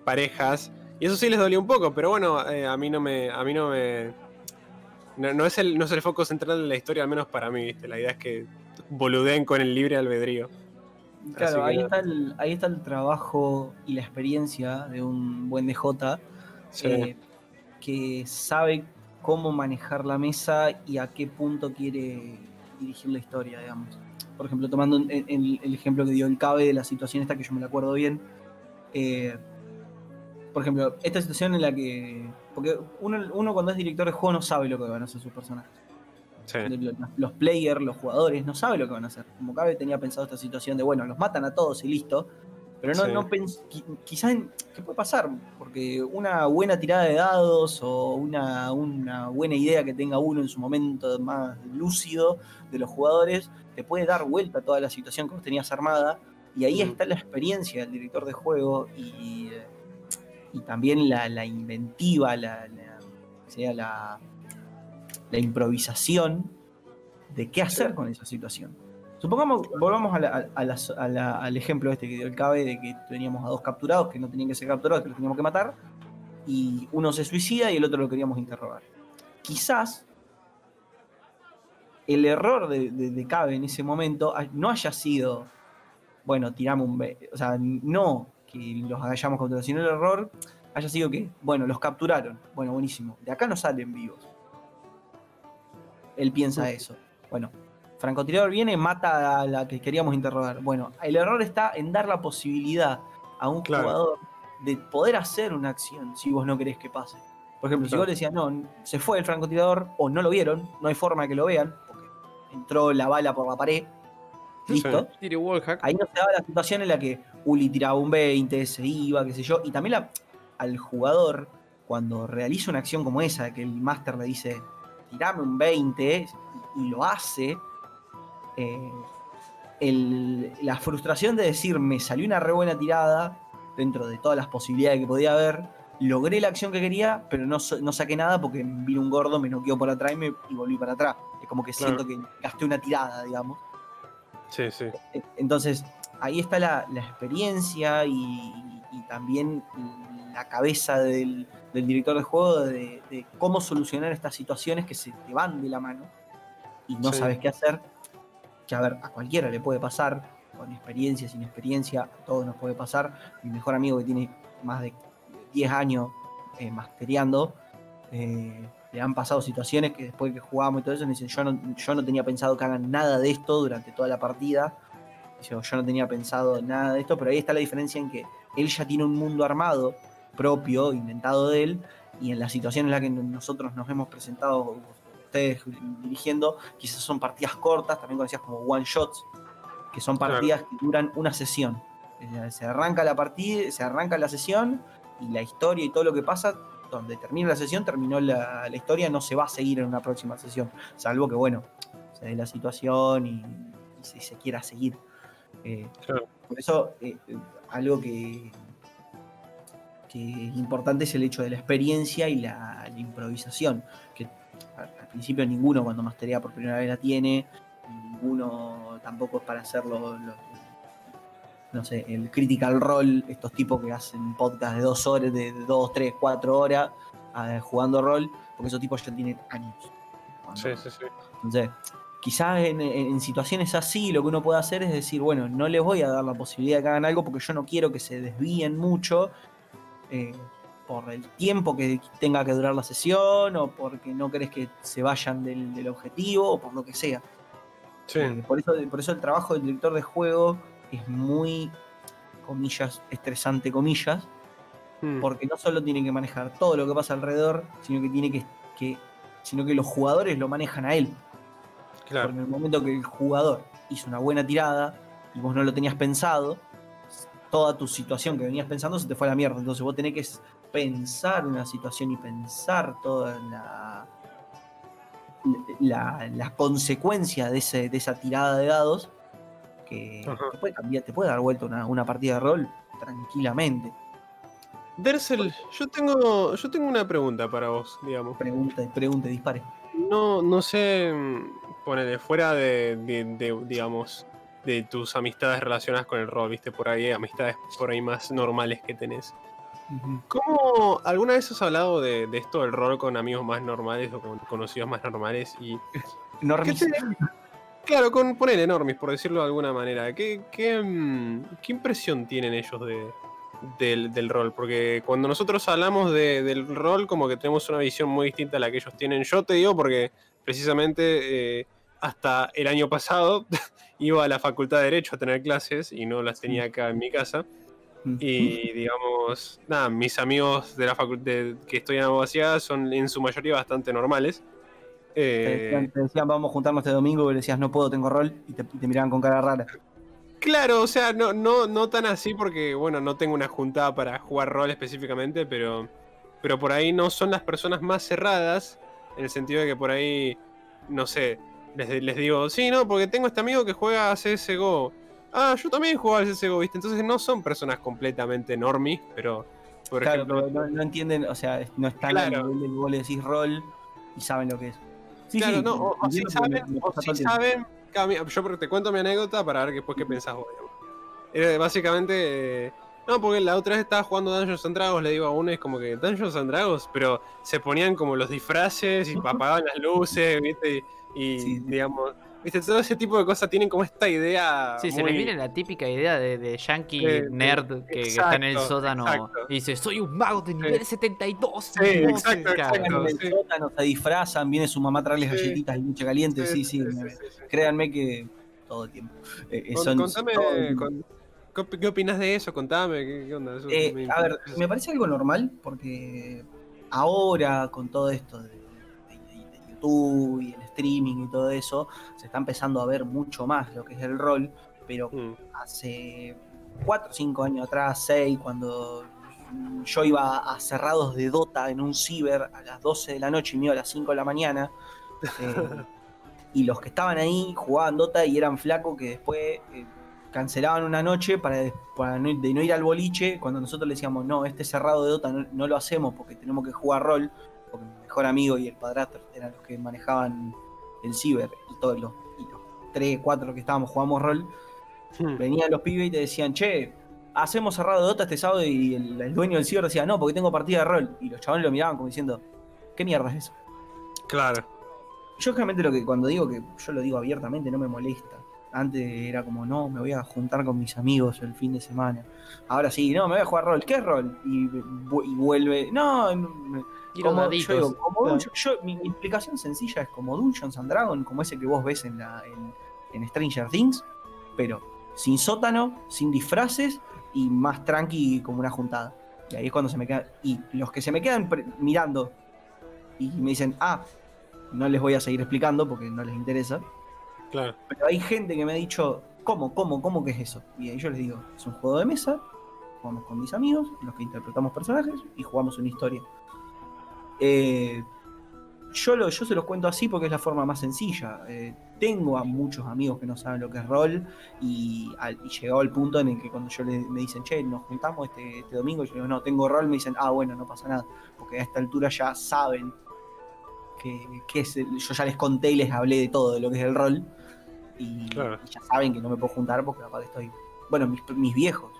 parejas. Y eso sí les dolió un poco, pero bueno, eh, a mí no me. A mí no me. No, no es el, no es el foco central de la historia, al menos para mí, ¿viste? La idea es que boludeen con el libre albedrío. Claro, que ahí está, el, ahí está el trabajo y la experiencia de un buen DJ Sí. eh, que sabe cómo manejar la mesa y a qué punto quiere dirigir la historia, digamos. Por ejemplo, tomando en- el, ejemplo que dio el Cabe de la situación esta, que yo me la acuerdo bien, eh, por ejemplo, esta situación en la que. Porque uno, uno cuando es director de juego no sabe lo que van a hacer sus personajes. Sí. Los, los players, los jugadores, no saben lo que van a hacer. Como Cabe tenía pensado esta situación de, bueno, los matan a todos y listo. Pero no, Sí. no quizás, en- ¿qué puede pasar? Porque una buena tirada de dados o una, una buena idea que tenga uno en su momento más lúcido de los jugadores, te puede dar vuelta a toda la situación que vos tenías armada. Y ahí Mm. está la experiencia del director de juego y, y también la, la inventiva, la, la- sea la, la improvisación de qué hacer con esa situación. Supongamos, volvamos a la- a- a las- a la- al ejemplo este que dio el Cabe de que teníamos a dos capturados que no tenían que ser capturados, que los teníamos que matar, y uno se suicida y el otro lo queríamos interrogar. Quizás el error de, de- de Cabe en ese momento no haya sido, bueno, tiramos un... be- O sea, no que los hayamos capturado, sino el error haya sido que, bueno, los capturaron. Bueno, buenísimo. De acá no salen vivos. Él piensa eso. Bueno, francotirador viene, mata a la que queríamos interrogar. Bueno, el error está en dar la posibilidad a un Claro. jugador de poder hacer una acción si vos no querés que pase. Por ejemplo, si vos le decías, no, se fue el francotirador o no lo vieron, no hay forma de que lo vean, porque entró la bala por la pared, listo. Ahí no se daba la situación en la que Uli tiraba un 20, se iba, qué sé yo. Y también la- al jugador, cuando realiza una acción como esa, que el máster le dice, tirame un 20, y, y lo hace, eh, el- la frustración de decir, me salió una re buena tirada, dentro de todas las posibilidades que podía haber, logré la acción que quería, pero no, no saqué nada porque vino un gordo, me noqueó por atrás y, me, y volví para atrás. Es como que Claro. siento que gasté una tirada, digamos. Sí, sí. Eh, Entonces, ahí está la, la experiencia y, y también la cabeza del, del director de juego de, de cómo solucionar estas situaciones que se te van de la mano y no Sí. sabes qué hacer. Que a ver, a cualquiera le puede pasar, con experiencia, sin experiencia, a todos nos puede pasar. Mi mejor amigo que tiene más de 10 años eh, mastereando, eh, le han pasado situaciones que después que jugamos y todo eso, me dicen, yo no, yo no tenía pensado que hagan nada de esto durante toda la partida. Dice, yo no tenía pensado nada de esto, pero ahí está la diferencia en que él ya tiene un mundo armado, propio, inventado de él, y en la situación en la que nosotros nos hemos presentado, dirigiendo, quizás son partidas cortas, también conocidas como one shots, que son Claro. partidas que duran una sesión. Sea, Se arranca la partida, se arranca la sesión y la historia y todo lo que pasa, donde termina la sesión, terminó la, la historia, no se va a seguir en una próxima sesión, salvo que, bueno, se dé la situación y, y se, se quiera seguir. Eh, Claro. por eso, eh, eh, algo que, que es importante es el hecho de la experiencia y la, la improvisación, que principio ninguno cuando masterea por primera vez la tiene, ninguno tampoco es para hacerlo, lo- no sé, el critical role, estos tipos que hacen podcast de dos horas, de dos, tres, cuatro horas eh, jugando rol, porque esos tipos ya tienen años. Sí, sí, sí. Entonces, quizás en situaciones así lo que uno puede hacer es decir, bueno, no les voy a dar la posibilidad de que hagan algo porque yo no quiero que se desvíen mucho eh, por el tiempo que tenga que durar la sesión o porque no querés que se vayan del, del objetivo o por lo que sea. Sí, Eh, por, eso, por eso el trabajo del director de juego es muy, comillas, estresante, comillas, Mm, porque no solo tiene que manejar todo lo que pasa alrededor, sino que tiene que, que sino que los jugadores lo manejan a él. claro. Porque en el momento que el jugador hizo una buena tirada y vos no lo tenías pensado, toda tu situación que venías pensando se te fue a la mierda. Entonces vos tenés que pensar una situación y pensar toda la, la, la consecuencia de, ese, de esa tirada de dados que Ajá. te puede cambiar, te puede dar vuelta una, una partida de rol tranquilamente. Dersel, yo tengo, yo tengo una pregunta para vos, digamos. Pregunta, pregunta, dispare. No, no sé, ponele, fuera de, de- de, digamos, de tus amistades relacionadas con el rol, viste, por ahí, amistades por ahí más normales que tenés. ¿Cómo alguna vez has hablado de, de esto del rol con amigos más normales o con conocidos más normales? Y Normis. ¿Qué te- claro, con poner enormes, por decirlo de alguna manera. ¿Qué, qué, mm, qué impresión tienen ellos de, del, del rol? Porque cuando nosotros hablamos de- del rol, como que tenemos una visión muy distinta a la que ellos tienen. Yo te digo porque precisamente eh, hasta el año pasado iba a la facultad de Derecho a tener clases y no las tenía acá en mi casa. Y digamos, nada, mis amigos de la facultad que estudian abogacía son en su mayoría bastante normales. Te Eh, decían, te decían, vamos a juntarnos este domingo, y le decías, no puedo, tengo rol, y te, miraban con cara rara. Claro, o sea, no, no, no tan así porque, bueno, no tengo una juntada para jugar rol específicamente, pero, pero por ahí no son las personas más cerradas, en el sentido de que por ahí, no sé, les, les digo, sí, no, porque tengo este amigo que juega a CSGO. Ah, yo también juego al CSGO, ¿viste? Entonces no son personas completamente normis, pero, por claro, ejemplo... pero no, no entienden, o sea, no están Claro. al nivel de que vos le decís rol y saben lo que es. Sí, claro, sí, no, o, o porque saben, o si saben, yo te cuento mi anécdota para ver después qué pensás vos. digamos. Era básicamente, eh, no, porque la otra vez estaba jugando Dungeons and Dragons, le digo a uno, es como que Dungeons and Dragons, pero se ponían como los disfraces y apagaban las luces, ¿viste? Y, y, Sí, sí. digamos, ¿viste? Todo ese tipo de cosas tienen como esta idea. Sí, se les viene la típica idea de, de yankee Eh, nerd que, que está en el sótano exacto. y dice, soy un mago de nivel 72. Sí, sé, exacto, en el sótano, se disfrazan, viene su mamá a traerles Sí. galletitas y leche caliente, sí, sí, me- sí, sí. créanme que todo el tiempo. Eh, eh, Con- son- contame, todo el tiempo. con- ¿qué, qué opinas de eso? Contame, ¿qué, qué onda? Eso Eh, me- a ver, me parece algo normal porque ahora con todo esto de YouTube y el streaming y todo eso, se está empezando a ver mucho más lo que es el rol, pero Mm. hace 4 o 5 años atrás, 6, cuando yo iba a cerrados de Dota en un ciber a las 12 de la noche y iba a las 5 de la mañana. eh, y los que estaban ahí jugaban Dota y eran flacos que después eh, cancelaban una noche para, para no, de no ir al boliche. Cuando nosotros le decíamos, no, este cerrado de Dota no, no lo hacemos porque tenemos que jugar rol. Mejor amigo y el padrastro eran los que manejaban el ciber y todos los, y los 3, 4 que estábamos jugamos rol Mm. venían los pibes y te decían, che, hacemos cerrado de Dota este sábado y el, el dueño del ciber decía, no, porque tengo partida de rol. Y los chavales lo miraban como diciendo, ¿qué mierda es eso? Claro. Yo realmente lo que cuando digo que yo lo digo abiertamente no me molesta. Antes era como, no, me voy a juntar con mis amigos el fin de semana. Ahora sí, no, me voy a jugar rol. ¿Qué es rol? Y, y vuelve, no, no, Quiero como, yo digo, como Claro. Dungeon- yo- mi, mi explicación sencilla es como Dungeons and Dragons, como ese que vos ves en, la, en, en Stranger Things, pero sin sótano, sin disfraces y más tranqui como una juntada. Y ahí es cuando se me quedan. Y los que se me quedan mirando y me dicen, ah, no les voy a seguir explicando porque no les interesa. Claro. Pero hay gente que me ha dicho, ¿cómo, cómo, cómo que es eso? Y ahí yo les digo, es un juego de mesa, jugamos con mis amigos, los que interpretamos personajes y jugamos una historia. Eh, yo, lo, yo se los cuento así porque es la forma más sencilla. Eh, tengo a muchos amigos que no saben lo que es rol y, al- y llegado al punto en el que cuando yo le, me dicen, che, nos juntamos este, este domingo, yo digo, no, tengo rol, me dicen, ah, bueno, no pasa nada, porque a esta altura ya saben que, que es el- yo ya les conté y les hablé de todo, de lo que es el rol. Y, Claro. y ya saben que no me puedo juntar porque capaz que estoy. Bueno, mis, mis viejos.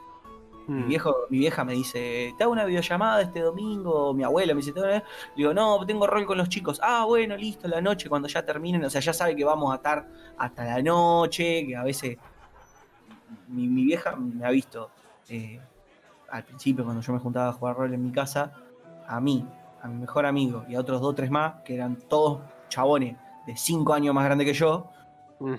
Mi, Mm. viejo, mi vieja me dice, ¿te hago una videollamada este domingo? Mi abuela me dice, "¿Te hago una-?" Le digo, no, tengo rol con los chicos. Ah, bueno, listo, la noche, cuando ya terminen. O sea, ya sabe que vamos a estar hasta la noche, que a veces. Mi, mi vieja me ha visto eh, al principio, cuando yo me juntaba a jugar rol en mi casa, a mí, a mi mejor amigo y a otros dos o tres más, que eran todos chabones de cinco años más grandes que yo,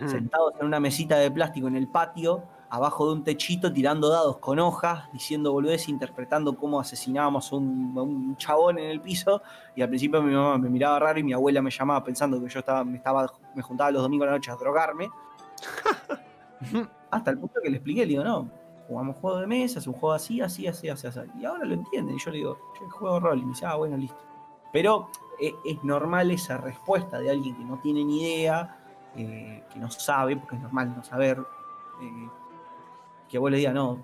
sentados en una mesita de plástico en el patio, abajo de un techito, tirando dados con hojas, diciendo boludez, interpretando cómo asesinábamos a un, a un chabón en el piso. Y al principio mi mamá me miraba raro y mi abuela me llamaba pensando que yo estaba, me, estaba, me juntaba los domingos a la noche a drogarme. Hasta el punto que le expliqué, le digo, no, jugamos juego de mesa, es un juego así, así, así, así, así. Y ahora lo entienden. Y yo le digo, yo juego rol. Y me dice, ah, bueno, listo. Pero es, es normal esa respuesta de alguien que no tiene ni idea, eh, que no sabe, porque es normal no saber. eh, que vos le digas, no,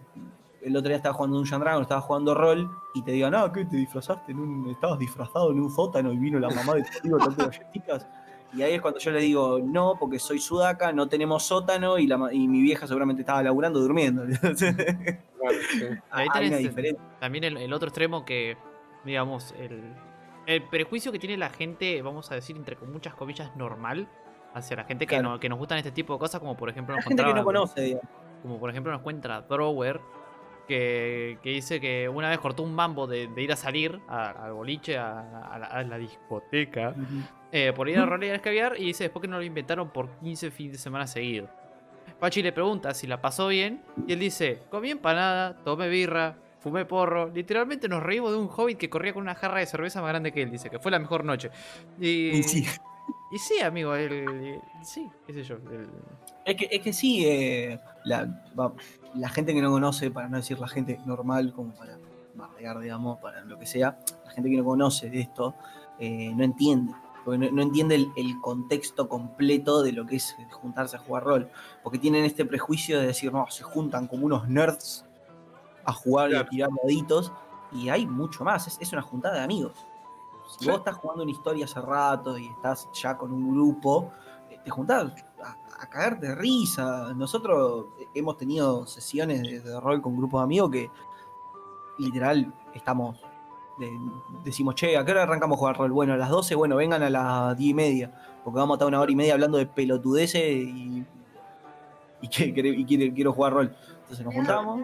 el otro día estaba jugando un Dragon, estaba jugando rol, y te diga, no, ¿qué te disfrazaste? En un, estabas disfrazado en un sótano y vino la mamá de tu a darte galletitas. Y ahí es cuando yo le digo, no, porque soy sudaca, no tenemos sótano, y, la, y mi vieja seguramente estaba laburando durmiendo. Ahí tenés también el, el otro extremo que, digamos, el, el prejuicio que tiene la gente, vamos a decir, entre muchas comillas, normal, hacia la gente que, no- que nos gustan este tipo de cosas, como por ejemplo La gente que no conoce, digamos. Como por ejemplo nos cuenta Drower, que, que dice que una vez cortó un mambo de, de ir a salir a- al boliche, a, a la, a la discoteca, eh, por ir a rolear y escabiar, y dice después que no lo inventaron por 15 fines de semana seguidos. Pachi le pregunta si la pasó bien y él dice, comí empanada, tomé birra, fumé porro. Literalmente nos reímos de un hobbit que corría con una jarra de cerveza más grande que él, dice, que fue la mejor noche. Y, Y sí. Y sí, amigo, él, sí, qué sé yo. él- Es que, es que sí, eh, la, va- la gente que no conoce, para no decir la gente normal, como para bardear, digamos, para lo que sea, la gente que no conoce de esto, eh, no entiende. Porque no, no entiende el, el contexto completo de lo que es juntarse a jugar rol. Porque tienen este prejuicio de decir, no, se juntan como unos nerds a jugar y a tirar daditos. Y hay mucho más, es, es una juntada de amigos. Si Sí. vos estás jugando una historia hace rato y estás ya con un grupo, eh, te juntás a, a cagarte de risa. Nosotros hemos tenido sesiones de, de rol con grupos de amigos que literal estamos. de- decimos, che, ¿a qué hora arrancamos a jugar rol? Bueno, a las 12, bueno, vengan a las 10 y media, porque vamos a estar una hora y media hablando de pelotudeces y, y, que, y quiero jugar rol. Entonces nos juntamos,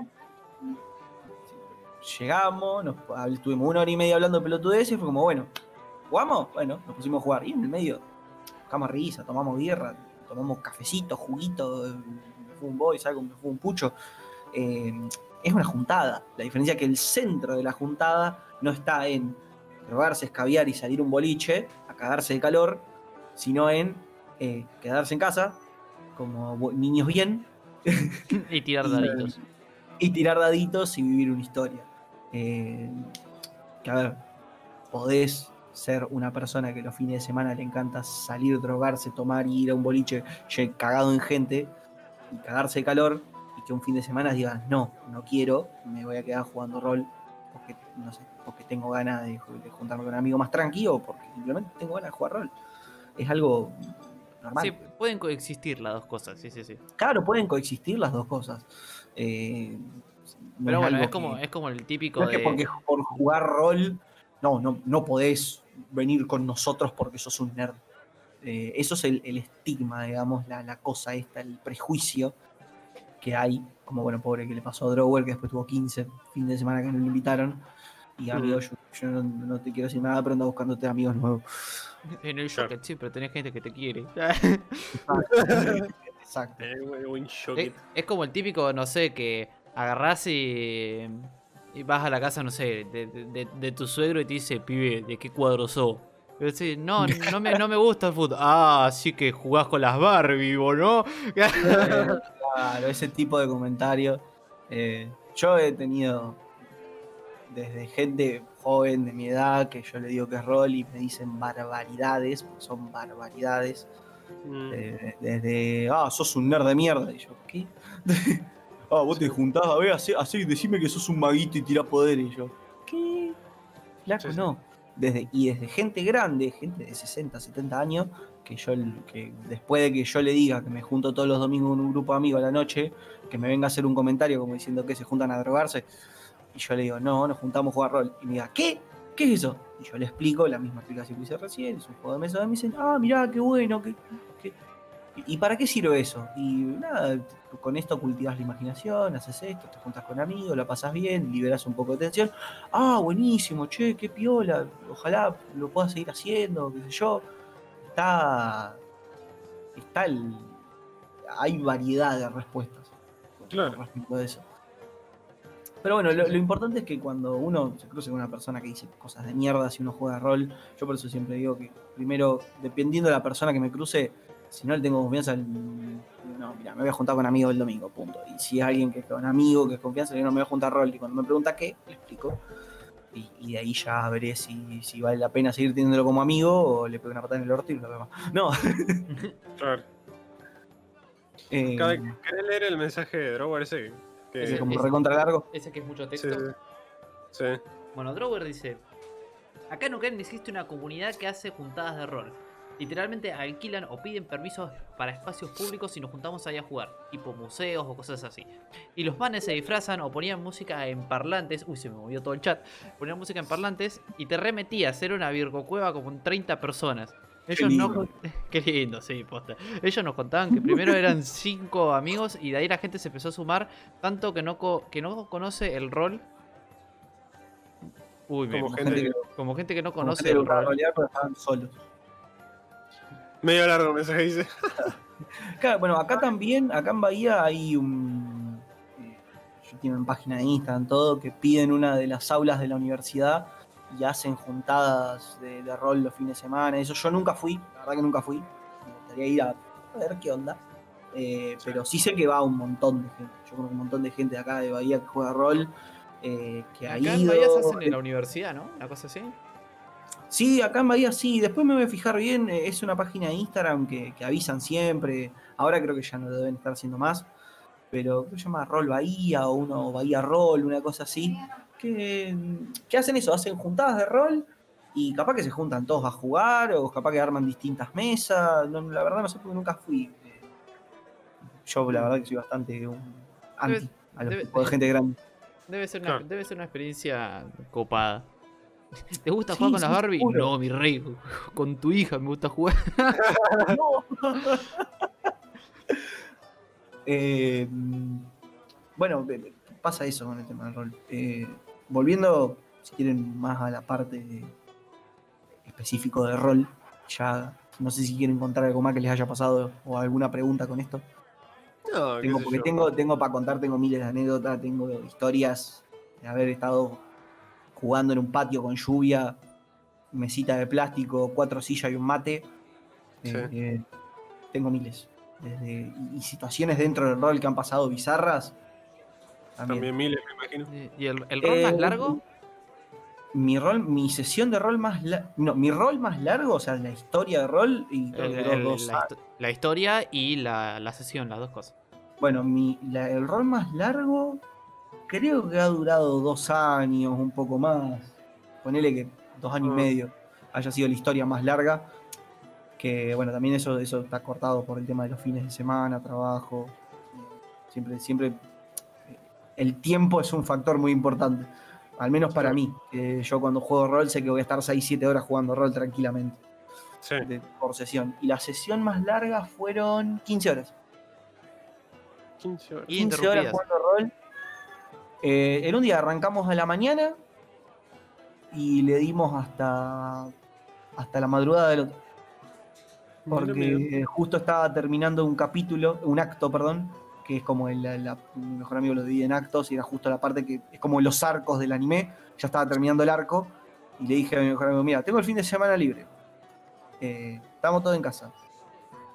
llegamos, nos, estuvimos una hora y media hablando de pelotudeces y fue como, bueno, ¿jugamos? Bueno, nos pusimos a jugar. Y en el medio, cama risa, tomamos birra, tomamos cafecito, juguito, me fue un boy, algo, me fue un pucho. Eh, es una juntada. La diferencia es que el centro de la juntada no está en drogarse, escabiar y salir un boliche a cagarse de calor, sino en eh, quedarse en casa, como niños bien, y tirar Y- daditos. y tirar daditos y vivir una historia. Eh, que a ver, podés ser una persona que los fines de semana le encanta salir, drogarse, tomar y ir a un boliche cagado en gente y cagarse de calor y que un fin de semana digas, no, no quiero, me voy a quedar jugando rol porque, no sé, porque tengo ganas de, ju- de juntarme con un amigo más tranquilo o porque simplemente tengo ganas de jugar rol. Es algo normal. Sí, pueden coexistir las dos cosas, sí, sí, sí. Claro, pueden coexistir las dos cosas. Eh, Pero bueno, es como, que- es como el típico no es que de... porque por jugar rol, no, no, no podés venir con nosotros porque sos un nerd. Eh, eso es el, el estigma, digamos, la, la cosa esta, el prejuicio que hay. Como bueno, pobre que le pasó a Drower, que después tuvo 15 fin de semana que no lo invitaron. Y amigo, yo, yo no, no te quiero decir nada, pero anda buscándote amigos nuevos. En el. Shocket siempre tenés gente que te quiere. Exacto. Es como el típico, no sé, que agarrás y, y vas a la casa, no sé, de, de- de- de tu suegro y te dice, pibe, ¿de qué cuadro sos? Y vos decís, no, no me, no me gusta el fútbol. Ah, sí que jugás con las Barbie, ¿vos no? Claro, ese tipo de comentarios. eh, yo he tenido desde gente joven de mi edad que yo le digo que es rol y me dicen barbaridades, porque son barbaridades. Mm. eh, desde, ah, sos un nerd de mierda. Y yo, ¿qué? ah, vos te juntás a ver, así, así, decime que sos un maguito y tirás poder. Y yo, ¿qué? Flaco, Sí, no. Desde, y desde gente grande, gente de 60, 70 años, que yo que después de que yo le diga que me junto todos los domingos con un grupo de amigos a la noche, que me venga a hacer un comentario como diciendo que se juntan a drogarse, y yo le digo, no, nos juntamos a jugar rol, y me diga, ¿qué? ¿Qué es eso? Y yo le explico la misma explicación que hice recién, es un juego de mesa, y me dicen, ah, mirá, qué bueno, qué- ¿Y para qué sirve eso? Y nada, con esto cultivas la imaginación, haces esto, te juntas con amigos, la pasas bien, liberas un poco de tensión. Ah, buenísimo, che, qué piola, ojalá lo puedas seguir haciendo, qué sé yo. Está. Está el. Hay variedad de respuestas Claro. respecto a eso. Pero bueno, lo, lo importante es que cuando uno se cruce con una persona que dice cosas de mierda, si uno juega rol, yo por eso siempre digo que primero, dependiendo de la persona que me cruce, si no le tengo confianza, no, mira, me voy a juntar con amigos el domingo, punto. Y si es alguien que es con amigo, que es confianza, yo no me voy a juntar rol. Y cuando me pregunta qué, le explico. Y, y de ahí ya veré si, si vale la pena seguir teniéndolo como amigo o le pego una patada en el orto y lo veo más. No. Claro. eh, ¿Querés leer el mensaje de Drower ese? Que, ese como es- recontra largo. Ese que es mucho sí, texto. sí. Bueno, Drower dice: Acá en Ucrania existe una comunidad que hace juntadas de rol. Literalmente alquilan o piden permisos para espacios públicos y nos juntamos ahí a jugar, tipo museos o cosas así. Y los manes se disfrazan o ponían música en parlantes. Uy, se me movió todo el chat. Ponían música en parlantes y te remetías. Era una virgocueva con 30 personas. Ellos no. Qué lindo, sí, posta. Ellos nos contaban que primero eran 5 amigos y de ahí la gente se empezó a sumar. Tanto que no, co- que no conoce el rol. Uy, me, Como Como gente que- como gente que no como conoce el rol. rolear, pero estaban solos. Medio largo el mensaje dice. Claro, bueno, acá también, acá en Bahía hay un. eh, tienen página de Instagram, todo, que piden una de las aulas de la universidad y hacen juntadas de, de rol los fines de semana. Eso yo nunca fui, la verdad que nunca fui. Me gustaría ir a ver qué onda. Eh, pero sí sé que va un montón de gente. Yo conozco un montón de gente de acá de Bahía que juega rol. eh, que ha Acá en ido. Bahía se hacen en la universidad, ¿no? Una cosa así. Sí, acá en Bahía sí. Después me voy a fijar bien. eh, Es una página de Instagram que, que avisan siempre. Ahora creo que ya no lo deben estar haciendo más. Pero creo que se llama Roll Bahía o uno Bahía Roll, una cosa así. Que, que hacen eso, hacen juntadas de rol y capaz que se juntan todos a jugar o capaz que arman distintas mesas. No, la verdad no sé porque nunca fui. Yo la verdad que soy bastante un anti a los debe- de gente grande. Debe ser una, Claro. debe ser una experiencia copada. ¿Te gusta Sí, jugar con las Barbie? No, mi rey. Con tu hija me gusta jugar. No. Eh, bueno, ve- pasa eso con el tema del rol. Eh, volviendo, si quieren, más a la parte de- específico de rol, ya no sé si quieren contar algo más que les haya pasado o alguna pregunta con esto. No, Tengo, porque yo. tengo, tengo para contar, tengo miles de anécdotas, tengo historias de haber estado jugando en un patio con lluvia, mesita de plástico, cuatro sillas y un mate. Sí. Eh, eh, tengo miles. Desde, y, y situaciones dentro del rol que han pasado bizarras. También. También miles, me imagino. ¿Y el, el rol Eh, más largo? Mi rol, mi sesión de rol más la- no, mi rol más largo, o sea, la historia de rol y El- el- dos la, la historia y la, la sesión, las dos cosas. Bueno, mi, la- el rol más largo creo que ha durado dos años, un poco más. Ponele que dos años Ah. y medio haya sido la historia más larga. Que bueno, también eso, eso está cortado por el tema de los fines de semana, trabajo. Siempre, siempre eh, el tiempo es un factor muy importante. Al menos para mí. que yo cuando juego rol sé que voy a estar 6-7 horas jugando rol tranquilamente Sí. de- por sesión. Y la sesión más larga fueron 15 horas. 15 horas. Y 15 horas jugando rol. Eh, en un día arrancamos a la mañana y le dimos hasta, hasta la madrugada del otro. Porque mira. justo estaba terminando un capítulo, un acto, perdón, que es como el, mejor amigo lo divide en actos y era justo la parte que es como los arcos del anime. Ya estaba terminando el arco y le dije a mi mejor amigo, mira, tengo el fin de semana libre. Eh, estamos todos en casa.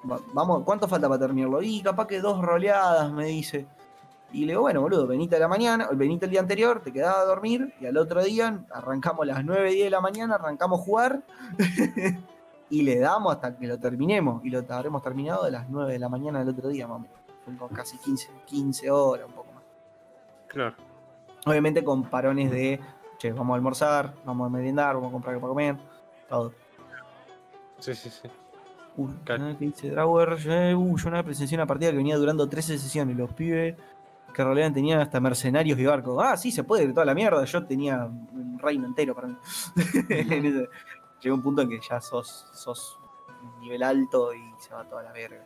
Va- Vamos, ¿cuánto falta para terminarlo? Y capaz que dos roleadas, me dice. Y le digo, bueno, boludo, venite a la mañana, venite el día anterior, te quedaba a dormir, y al otro día arrancamos a las 9, 10 de la mañana, arrancamos a jugar, y le damos hasta que lo terminemos, y lo habremos terminado a las 9 de la mañana del otro día, menos. Fueron casi 15, 15 horas, un poco más. Claro. Obviamente con parones de, che, vamos a almorzar, vamos a merendar, vamos a comprar algo para comer, todo. Sí, sí, sí. Claro. ¿qué dice Drawer? Yo, uh, yo una presencié una partida que venía durando 13 sesiones. Los pibes que roleaban tenían hasta mercenarios y barcos. Ah, sí, se puede, toda la mierda. Yo tenía un reino entero para mí. En Llega un punto en que ya sos, sos un nivel alto y se va toda la verga.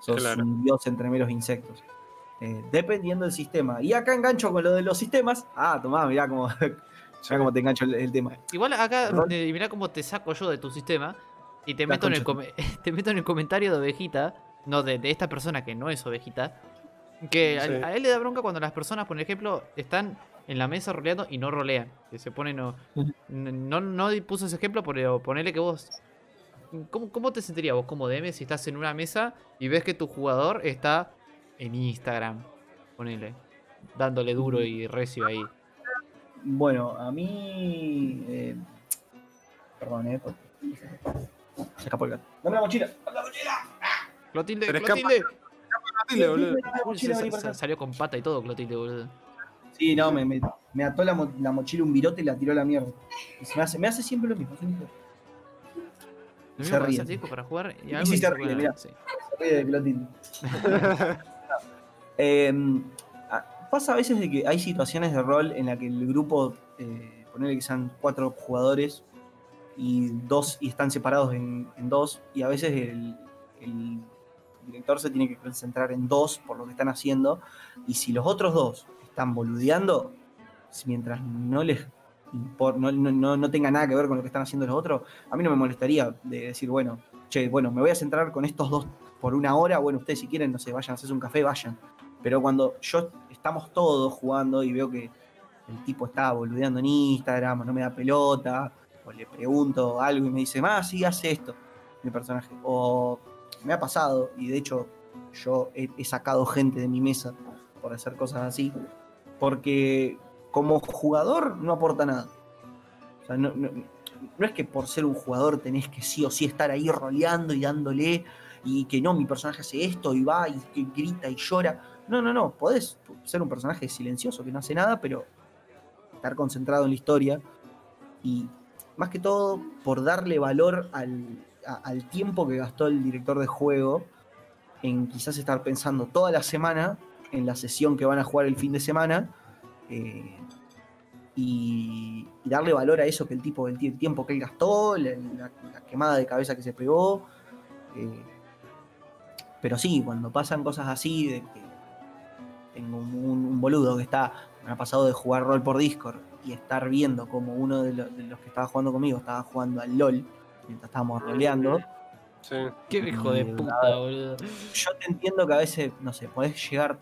Sos Claro. un dios entre meros insectos. Eh, dependiendo del sistema. Y acá engancho con lo de los sistemas. Ah, tomá, mirá cómo, mirá cómo te engancho el, el tema. Igual acá, eh, mirá cómo te saco yo de tu sistema y te La meto, en el te meto en el comentario de ovejita, no, de, de esta persona que no es ovejita, que a- Sí. a, él le da bronca cuando las personas, por ejemplo, están en la mesa roleando y no rolean, que se ponen, no, no, no puso ese ejemplo, pero ponele que vos, ¿cómo, cómo te sentirías vos como DM si estás en una mesa y ves que tu jugador está en Instagram, ponele, dándole duro y recio ahí? Bueno, a mí. eh, perdón, eh. Se escapó el gato. ¡Dame la mochila! ¡Dame la mochila! Clotilde, le escapa. Clotilde. Boludo. Salió con pata y todo, Clotilde, boludo. Sí, no, me, me, me ató la, mo- la mochila un virote y la tiró a la mierda. Y se me, hace, me hace siempre lo mismo. Lo Se ríe. disco para jugar y Y algo sí y se se ríe, puede- mirá. sí. Se ríe de Clotilde. Eh, a- pasa a veces de que hay situaciones de rol en la que el grupo, eh, ponerle que sean cuatro jugadores y dos y están separados en, en dos, y a veces el, el director se tiene que concentrar en dos por lo que están haciendo, y si los otros dos están boludeando, mientras no les impor- no, no, no- tenga nada que ver con lo que están haciendo los otros, a mí no me molestaría de decir, bueno, che, bueno, me voy a centrar con estos dos por una hora, bueno, ustedes si quieren, no sé, vayan a hacerse un café, vayan. Pero cuando yo estamos todos jugando y veo que el tipo está boludeando en Instagram, no me da pelota, o le pregunto algo y me dice, más, sí, hace esto, mi personaje. O me ha pasado, y de hecho yo he, sacado gente de mi mesa por hacer cosas así, porque como jugador no aporta nada. No, no- es que por ser un jugador tenés que sí o sí estar ahí roleando y dándole y que no, mi personaje hace esto y va y grita y llora. No, no, no, podés ser un personaje silencioso que no hace nada, pero estar concentrado en la historia y más que todo por darle valor al, al tiempo que gastó el director de juego en quizás estar pensando toda la semana en la sesión que van a jugar el fin de semana eh, y, darle valor a eso que el tipo, el, ti- el tiempo que él gastó, la, quemada de cabeza que se pegó. eh, pero sí, cuando pasan cosas así, tengo un, boludo que está, me ha pasado de jugar rol por Discord y estar viendo como uno de, de los que estaba jugando conmigo estaba jugando al LOL mientras estábamos roleando. Sí. Qué hijo de puta, boludo. Yo te entiendo que a veces, no sé, podés llegar,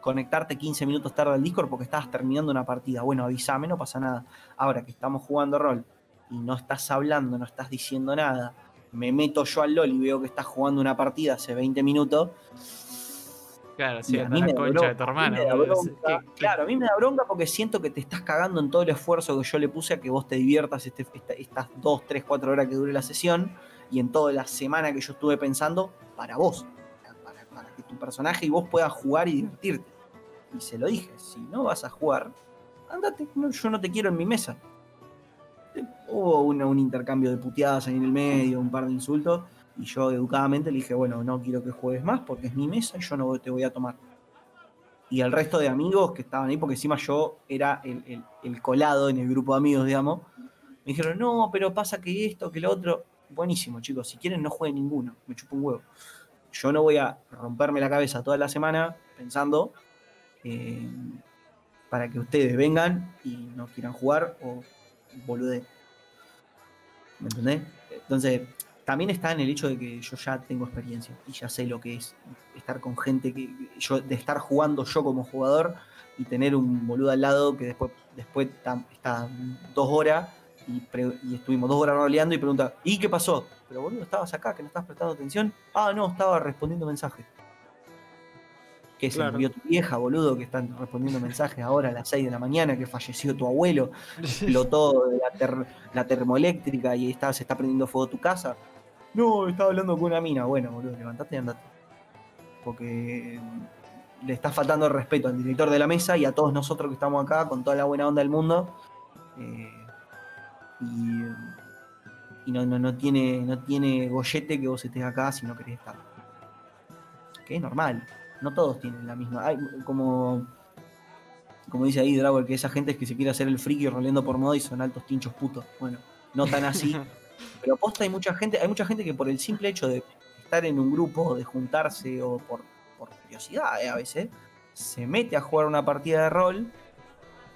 conectarte 15 minutos tarde al Discord porque estabas terminando una partida. Bueno, avísame, no pasa nada. Ahora que estamos jugando rol y no estás hablando, no estás diciendo nada, me meto yo al LOL y veo que estás jugando una partida hace 20 minutos. Claro, sí, anda mí la me da concha bronca, de tu hermano. me da boludo. bronca. ¿Qué- qué- Claro, a mí me da bronca porque siento que te estás cagando en todo el esfuerzo que yo le puse a que vos te diviertas este- esta- estas 2, 3, 4 horas que dure la sesión y en toda la semana que yo estuve pensando para vos, para, para que tu personaje y vos puedas jugar y divertirte. Y se lo dije, si no vas a jugar, andate, no, yo no te quiero en mi mesa. Hubo una- un intercambio de puteadas ahí en el medio, un par de insultos, y yo educadamente le dije, bueno, no quiero que juegues más porque es mi mesa y yo no te voy a tomar y el resto de amigos que estaban ahí, porque encima yo era el, colado en el grupo de amigos, digamos, me dijeron, no, pero pasa que esto, que lo otro. Buenísimo, chicos, si quieren no jueguen ninguno, me chupo un huevo. Yo no voy a romperme la cabeza toda la semana pensando eh, para que ustedes vengan y no quieran jugar o boludeen. ¿Me entendés? Entonces, también está en el hecho de que yo ya tengo experiencia y ya sé lo que es estar con gente que yo de estar jugando yo como jugador y tener un boludo al lado que después después está dos horas y, pre- y estuvimos dos horas roleando y pregunta ¿y qué pasó? pero boludo estabas acá que no estabas prestando atención ah no estaba respondiendo mensajes que se Claro. murió tu vieja boludo que están respondiendo mensajes ahora a las 6 de la mañana que falleció tu abuelo explotó la, ter- la termoeléctrica y está, se está prendiendo fuego tu casa. No, estaba hablando con una mina. Bueno, boludo, levantate y andate. Porque le está faltando el respeto al director de la mesa y a todos nosotros que estamos acá con toda la buena onda del mundo. Eh, y y no, no, no, tiene, no tiene gollete que vos estés acá si no querés estar. Que es normal. No todos tienen la misma. Hay, como, como dice ahí Drago, que esa gente es que se quiere hacer el friki roleando por moda y son altos tinchos putos. Bueno, no tan así. pero posta hay mucha gente, hay mucha gente que por el simple hecho de estar en un grupo, de juntarse o por, curiosidad eh, a veces, se mete a jugar una partida de rol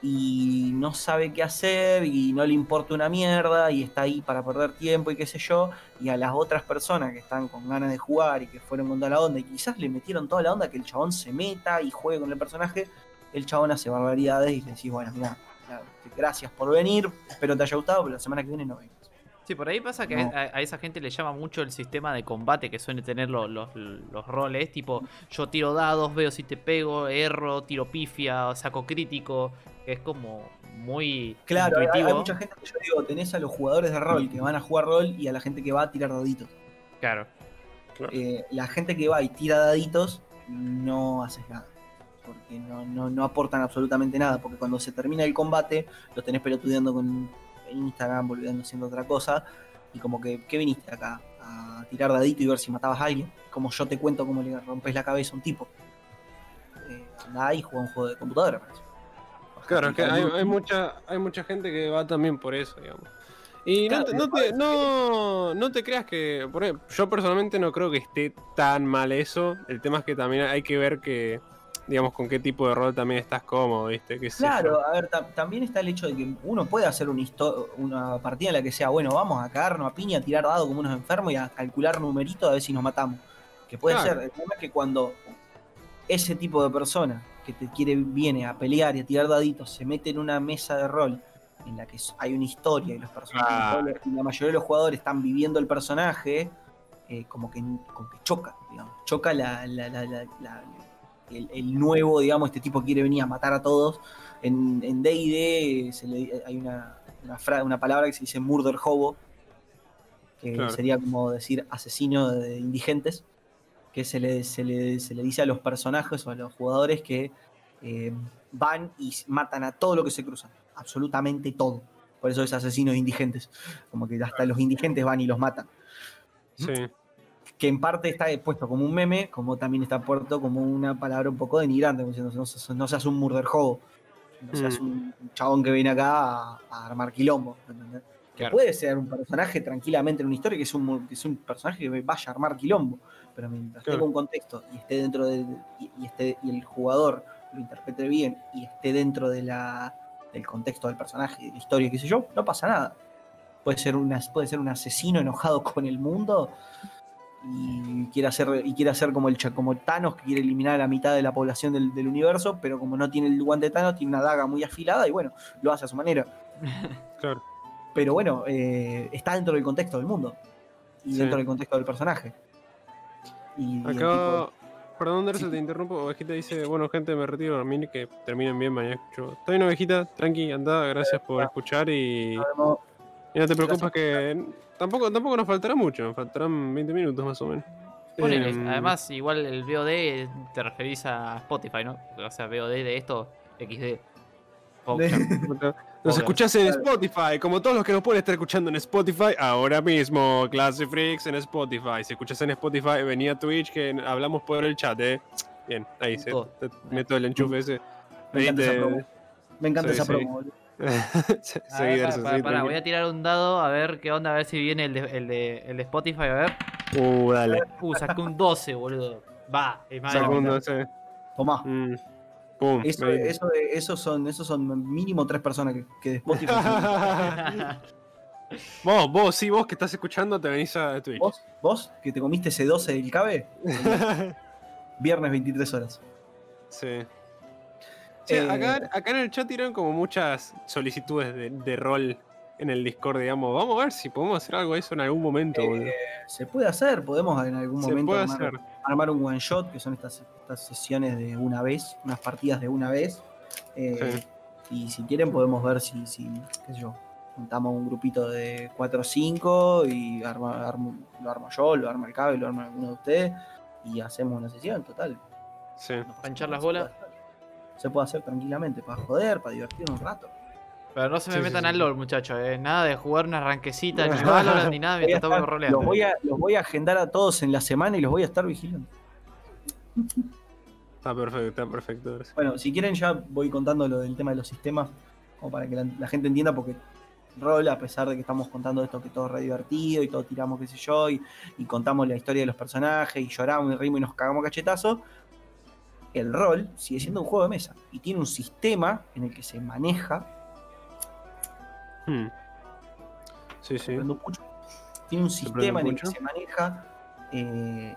y no sabe qué hacer y no le importa una mierda y está ahí para perder tiempo y qué sé yo, y a las otras personas que están con ganas de jugar y que fueron con toda la onda y quizás le metieron toda la onda que el chabón se meta y juegue con el personaje, el chabón hace barbaridades y le decís, bueno, mira, gracias por venir, espero te haya gustado, pero la semana que viene no vengas. Sí, por ahí pasa que No. a, a esa gente le llama mucho el sistema de combate que suele tener lo- los, los roles. Tipo, yo tiro dados, veo si te pego, erro, tiro pifia, saco crítico. que Es como muy Claro, hay, intuitivo. hay mucha gente que yo digo, tenés a los jugadores de rol que van a jugar rol y a la gente que va a tirar daditos. Claro. Eh, la gente que va y tira daditos, no haces nada. Porque no, no, no aportan absolutamente nada. Porque cuando se termina el combate, lo tenés pelotudeando con Instagram, volviendo haciendo otra cosa. Y como que, ¿qué viniste acá? A tirar dadito y ver si matabas a alguien. Como yo te cuento cómo le rompes la cabeza a un tipo. Eh, y juega un juego de computadora, parece. Claro, es que hay, mucha, hay mucha gente que va también por eso, digamos. Y no, Claro, no, te, no, no te creas que. Por yo personalmente no creo que esté tan mal eso. El tema es que también hay que ver que. Digamos, con qué tipo de rol también estás cómodo, ¿viste? Qué. Claro, a ver, ta- también está el hecho de que uno puede hacer una, una partida en la que sea, bueno, vamos a cagarnos a piña, a tirar dado como unos enfermos y a calcular numeritos a ver si nos matamos. Que puede Claro. ser. El problema es que cuando ese tipo de persona que te quiere, viene a pelear y a tirar daditos, se mete en una mesa de rol en la que hay una historia y los personajes, Ah. y la mayoría de los jugadores están viviendo el personaje, eh, como, que, como que choca, digamos. Choca la- la- la- el, el nuevo, digamos, este tipo quiere venir a matar a todos. En en D&D le- hay una, una, fra- una palabra que se dice murder hobo, que Claro. sería como decir asesino de indigentes, que se le, se le, se le dice a los personajes o a los jugadores que eh, van y matan a todo lo que se cruzan, absolutamente todo. Por eso es asesino de indigentes, como que hasta los indigentes van y los matan. Sí. Que en parte está puesto como un meme, como también está puesto como una palabra un poco denigrante, como diciendo, no, seas- no seas un murder hobo, no seas Mm. un chabón que viene acá a, a armar quilombo. ¿entendés? Que Claro. puede ser un personaje tranquilamente en una historia que es un, que es un personaje que vaya a armar quilombo, pero mientras Claro. tenga un contexto y esté dentro del y, y esté y el jugador lo interprete bien y esté dentro de la, del contexto del personaje, de la historia, qué sé yo, no pasa nada. Puede ser, una, puede ser un asesino enojado con el mundo y quiere hacer, y quiere hacer como el como Thanos que quiere eliminar a la mitad de la población del, del universo, pero como no tiene el guante de Thanos, tiene una daga muy afilada y bueno, lo hace a su manera. Claro. Pero bueno, eh, está dentro del contexto del mundo y Sí. dentro del contexto del personaje. Y, y Acá, tipo- perdón, Derse, Sí. te interrumpo. Ovejita dice: Bueno, gente, me retiro a dormir. Que terminen bien mañana. Escucho. Está bien, Ovejita, tranqui, anda. Gracias por escuchar. Y, y no te preocupes, que tampoco, tampoco nos faltará mucho. Nos faltarán 20 minutos más o menos. Ponele, Em, además, igual el VOD te referís a Spotify, ¿no? O sea, VOD de esto, XD. Nos escuchás en Spotify, como todos los que nos pueden estar escuchando en Spotify ahora mismo. Classic Freaks en Spotify. Si escuchas en Spotify, vení a Twitch que hablamos por el chat, eh. Bien, ahí se Todo. meto el enchufe ese. Me encanta esa promo. Me encanta Sí, esa promo. boludo. Se- A seguí, ver, Derso, pará, seguí, pará, voy a tirar un dado a ver qué onda, a ver si viene el de, el de, el de Spotify, a ver. Uh, dale. Uh, saqué un 12, boludo. Va, es más ese. Tomá. Mm. Pum. Eso, eso, esos son, esos son mínimo tres personas que, que de Spotify. vos, vos, sí, vos que estás escuchando, te venís a Twitch. ¿Vos? ¿Vos? ¿Que te comiste ese 12 del cabe? Viernes 23 horas. Sí. Che, Eh, acá, acá en el chat tiraron como muchas solicitudes de, de rol en el Discord, digamos. Vamos a ver si podemos hacer algo de eso en algún momento. boludo. Se puede hacer, podemos en algún Se momento puede armar, hacer. armar un one shot, que son estas, estas sesiones de una vez, unas partidas de una vez. Eh, Y si quieren podemos ver si, si qué sé yo, juntamos un grupito de 4 o 5 y arma- armo- lo armo yo, lo arma el cabe, lo arma alguno de ustedes y hacemos una sesión total. Sí. Panchar las bolas. Se puede hacer tranquilamente, para joder, para divertirnos un rato. Pero no se me Sí, metan sí. al LOL, muchachos. Eh. Nada de jugar una ranquecita ni Valorant ni nada mientras estamos roleando. los, voy a, los voy a agendar a todos en la semana y los voy a estar vigilando. Está perfecto, está perfecto. Bueno, si quieren ya voy contando lo del tema de los sistemas, como para que la, la gente entienda, porque rol, a pesar de que estamos contando esto que todo es re divertido y todo tiramos qué sé yo, y, y contamos la historia de los personajes, y lloramos y reímos y nos cagamos cachetazos, el rol sigue siendo un juego de mesa, y tiene un sistema en el que se maneja, Hmm. Sí, sí. tiene un sistema en el que se maneja eh,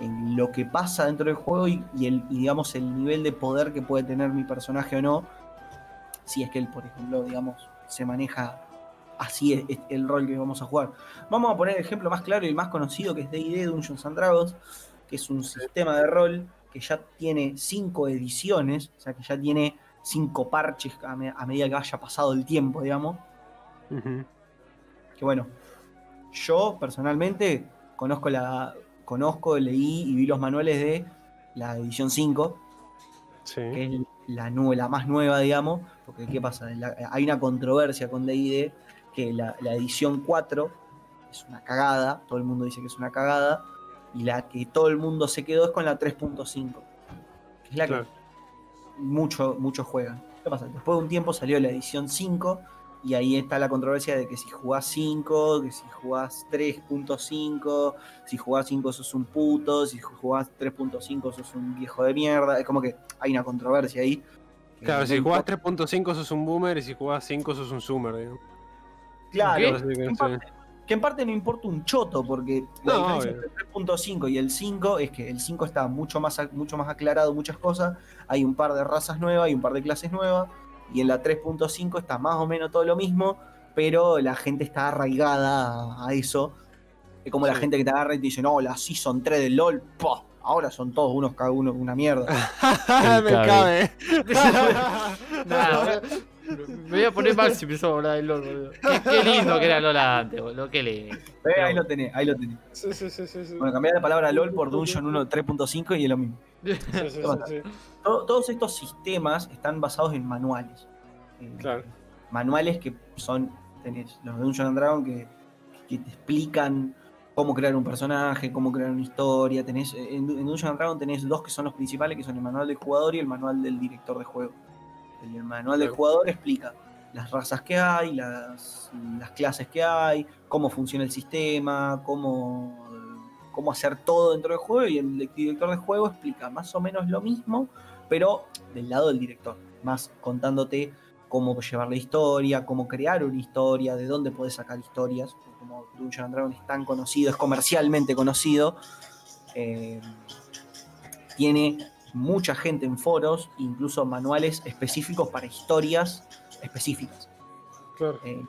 en lo que pasa dentro del juego y, y el, y, digamos el nivel de poder que puede tener mi personaje o no. Si es que él, por ejemplo, digamos, se maneja así es, es el rol que vamos a jugar. Vamos a poner el ejemplo más claro y el más conocido que es D&D Dungeons and Dragons, que es un sistema de rol que ya tiene cinco ediciones, o sea que ya tiene cinco parches a, me- a medida que vaya pasado el tiempo, digamos que bueno, yo personalmente conozco la conozco, leí y vi los manuales de la edición 5, Sí. que es la, la más nueva, digamos, porque ¿qué pasa? La- hay una controversia con D&D que la, la edición 4 es una cagada, todo el mundo dice que es una cagada, y la que todo el mundo se quedó es con la 3.5, que es la Claro. que mucho, muchos juegan. ¿Qué pasa? Después de un tiempo salió la edición 5 y ahí está la controversia de que si jugás 5, que si jugás 3.5, si jugás 5 sos un puto, si jugás 3.5 sos un viejo de mierda. Es como que hay una controversia ahí. Claro, no si jugás importa. 3.5 sos un boomer y si jugás 5 sos un zoomer, digamos. Claro, ¿Qué? Que, en parte, no importa un choto, porque la No, diferencia entre el 3.5 y el 5 es que el 5 está mucho más, mucho más aclarado muchas cosas. Hay un par de razas nuevas y un par de clases nuevas. Y en la 3.5 está más o menos todo lo mismo, pero la gente está arraigada a, eso. Es como la gente que te agarra y te dice, no, la Season 3 del LOL, ¡pah! ahora son todos unos cada uno una mierda. Me cabe. cabe. Nah, me voy a poner mal si empezó a hablar del LOL, boludo. Qué, qué lindo que era LOL antes, boludo. Qué lindo. Eh, ahí lo tenés, ahí lo tenés. Sí, sí, sí, sí, sí. Bueno, cambiar la palabra LOL por Dungeon 1 3.5 y es lo mismo. Sí, sí, sí, sí. To- todos estos sistemas están basados en manuales. Eh, Claro. Manuales que son, tenés los de Dungeon and Dragon que, que te explican cómo crear un personaje, cómo crear una historia. Tenés, en, en Dungeon and Dragon tenés dos que son los principales, que son el manual del jugador y el manual del director de juego. El, manual del jugador explica las razas que hay, las, las clases que hay, cómo funciona el sistema, cómo, cómo hacer todo dentro del juego y el director de juego explica más o menos lo mismo, pero del lado del director, más contándote cómo llevar la historia, cómo crear una historia, de dónde puedes sacar historias, como Dungeon and Dragon es tan conocido, es comercialmente conocido, eh, tiene mucha gente en foros, incluso manuales específicos para historias específicas. Claro. Eh,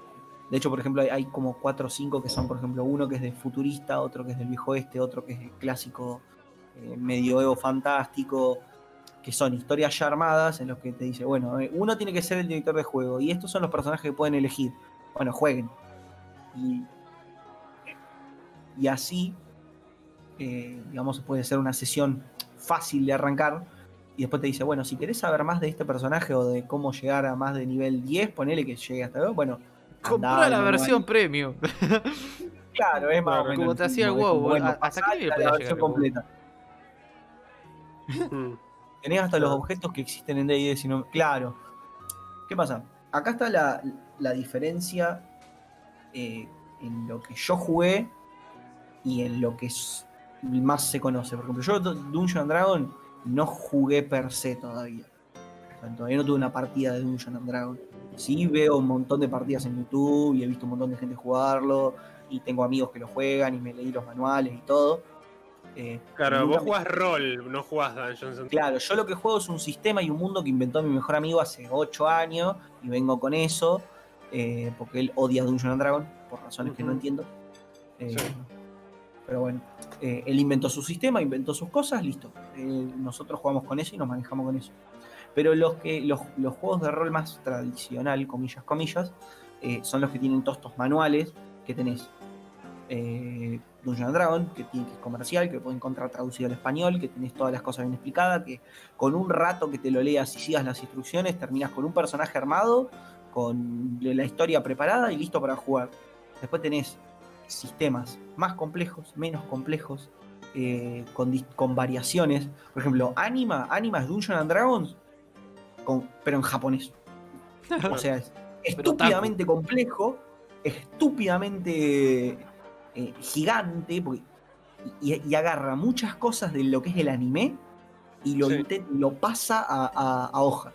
de hecho, por ejemplo, hay, hay como cuatro o cinco que son, por ejemplo, uno que es de futurista, otro que es del viejo este, otro que es el clásico eh, medioevo fantástico, que son historias ya armadas en los que te dice, bueno, eh, uno tiene que ser el director de juego y estos son los personajes que pueden elegir. Bueno, jueguen. Y, y así, eh, digamos, puede ser una sesión fácil de arrancar. Y después te dice, bueno, si querés saber más de este personaje o de cómo llegar a más de nivel 10, ponele que llegue hasta luego. Bueno, Comprá la versión premium. Claro, es más o Claro, menos. como te hacía el WoW, bueno, ¿a- hasta qué la versión completa. Mm. Tenés hasta los objetos que existen en D&D, si no- Claro. ¿Qué pasa? Acá está la, la diferencia eh, en lo que yo jugué y en lo que es- más se conoce. Por ejemplo, yo Dungeon and Dragon no jugué per se todavía. O sea, todavía no tuve una partida de Dungeon and Dragon. Sí veo un montón de partidas en YouTube y he visto un montón de gente jugarlo y tengo amigos que lo juegan y me leí los manuales y todo. Eh, Claro, vos me- jugás rol, no jugás Dungeons and Claro, yo lo que juego es un sistema y un mundo que inventó mi mejor amigo hace 8 años y vengo con eso, eh, porque él odia Dungeon and Dragon, por razones que no entiendo. Eh, Sí. Pero bueno, eh, él inventó su sistema, inventó sus cosas, listo. Nosotros jugamos con eso y nos manejamos con eso. Pero los, que, los, los juegos de rol más tradicional, comillas, comillas, eh, son los que tienen todos estos manuales que tenés. Eh, Dungeon and Dragon, que, que es comercial, que lo pueden encontrar traducido al español, que tenés todas las cosas bien explicadas, que con un rato que te lo leas y sigas las instrucciones, terminas con un personaje armado, con la historia preparada y listo para jugar. Después tenés sistemas más complejos, menos complejos, eh, con, con variaciones. Por ejemplo, Anima, Anima es Dungeon and Dragons, con, pero en japonés. O sea, es estúpidamente complejo, estúpidamente eh, gigante, porque- y, y agarra muchas cosas de lo que es el anime y lo, Sí. lo pasa a, a- a hoja.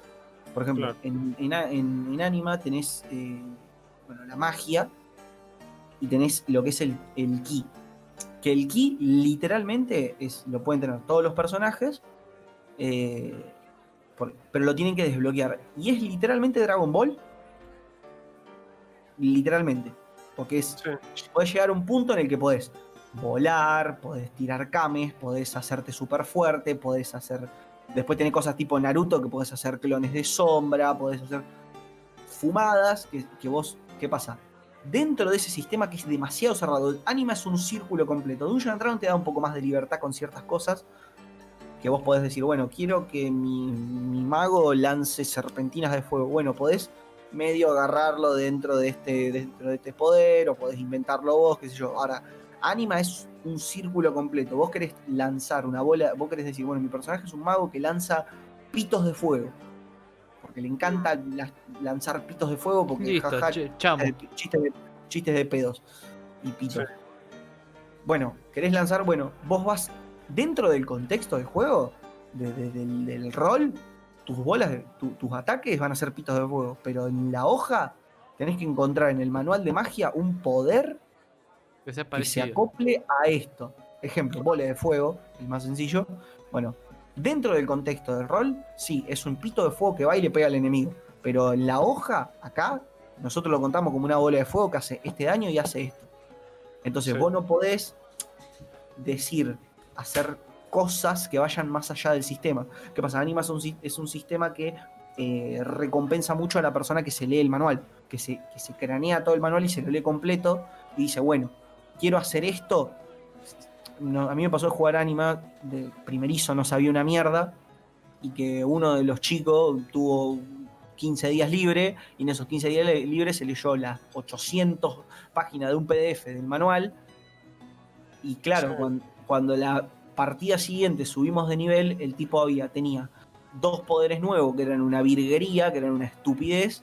Por ejemplo, Claro. en, en, a- en- en Anima tenés eh, bueno, la magia y tenés lo que es el, el ki. Que el ki literalmente es, lo pueden tener todos los personajes, eh, por- pero lo tienen que desbloquear. Y es literalmente Dragon Ball. Literalmente. Porque es, Sí. podés llegar a un punto en el que podés volar, podés tirar kames, podés hacerte súper fuerte, podés hacer... Después tenés cosas tipo Naruto que podés hacer clones de sombra, podés hacer fumadas, que, que vos... ¿Qué pasa? Dentro de ese sistema que es demasiado cerrado, Anima es un círculo completo. Dungeon and Dragon te da un poco más de libertad con ciertas cosas que vos podés decir, bueno, quiero que mi, mi mago lance serpentinas de fuego. Bueno, podés medio agarrarlo dentro de este dentro de este poder o podés inventarlo vos, qué sé yo. Ahora, Anima es un círculo completo. Vos querés lanzar una bola, vos querés decir, bueno, mi personaje es un mago que lanza pitos de fuego. Porque le encanta la- lanzar pitos de fuego porque Listo, jaja, eh, chistes, de, chistes de pedos y pitos. Sí. Bueno, ¿querés lanzar? Bueno, vos vas dentro del contexto del juego, de- de- del, del rol, tus bolas, tu- tus ataques van a ser pitos de fuego, pero en la hoja tenés que encontrar en el manual de magia un poder Que que se acople a esto. Ejemplo, bola de fuego, el más sencillo. Bueno, dentro del contexto del rol, sí, es un pito de fuego que va y le pega al enemigo. Pero en la hoja, acá, nosotros lo contamos como una bola de fuego que hace este daño y hace esto. Entonces Sí. vos no podés decir, hacer cosas que vayan más allá del sistema. ¿Qué pasa? Anima es un, es un sistema que eh, recompensa mucho a la persona que se lee el manual, que se, que se cranea todo el manual y se lo lee completo y dice, bueno, quiero hacer esto. No, a mí me pasó de jugar Anima de primerizo, no sabía una mierda, y que uno de los chicos tuvo 15 días libre, y en esos 15 días li- libres se leyó las 800 páginas de un PDF del manual, y claro, Sí. cuan- cuando, la partida siguiente subimos de nivel, el tipo había, tenía dos poderes nuevos, que eran una virguería, que eran una estupidez,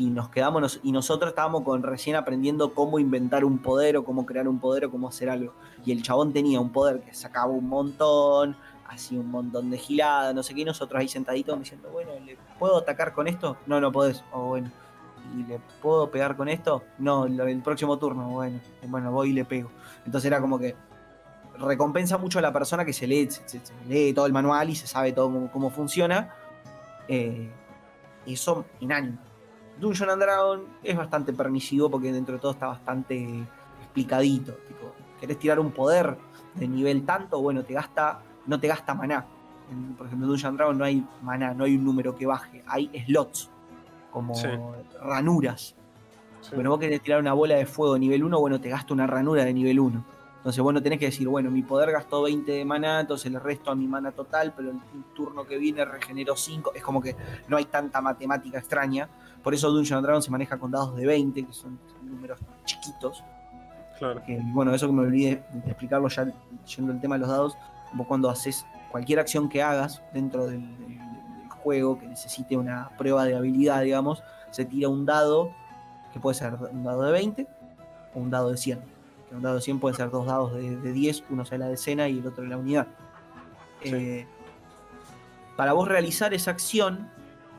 y nos quedamos y nosotros estábamos con recién aprendiendo cómo inventar un poder o cómo crear un poder o cómo hacer algo. Y el chabón tenía un poder que sacaba un montón, hacía un montón de gilada, no sé qué, y nosotros ahí sentaditos diciendo, bueno, ¿le puedo atacar con esto? No, no podés. O bueno, ¿y le puedo pegar con esto? No, el próximo turno, bueno, bueno, voy y le pego. Entonces era como que recompensa mucho a la persona que se lee, se, lee todo el manual y se sabe todo cómo, cómo funciona. Eh, eso en anime. Dungeon and Dragon es bastante permisivo porque dentro de todo está bastante explicadito. Tipo, ¿querés tirar un poder de nivel tanto? Bueno, te gasta, no te gasta maná. En, por ejemplo, en Dungeon and Dragon no hay maná, no hay un número que baje, hay slots, como Sí. ranuras. Sí. Bueno, vos querés tirar una bola de fuego de nivel 1, bueno, te gasta una ranura de nivel 1. Entonces vos no tenés que decir, bueno, mi poder gastó 20 de maná, entonces le resto a mi mana total, pero el turno que viene regeneró 5. Es como que no hay tanta matemática extraña. Por eso Dungeon and Dragon se maneja con dados de 20, que son números chiquitos. Claro. Que, bueno, eso que me olvidé de explicarlo ya yendo el tema de los dados. Vos cuando haces cualquier acción que hagas dentro del, del- del juego que necesite una prueba de habilidad, digamos, se tira un dado que puede ser un dado de 20 o un dado de 100. Que un dado de 100 pueden ser dos dados de, de 10, uno sea la decena y el otro la unidad. Sí. Eh, para vos realizar esa acción,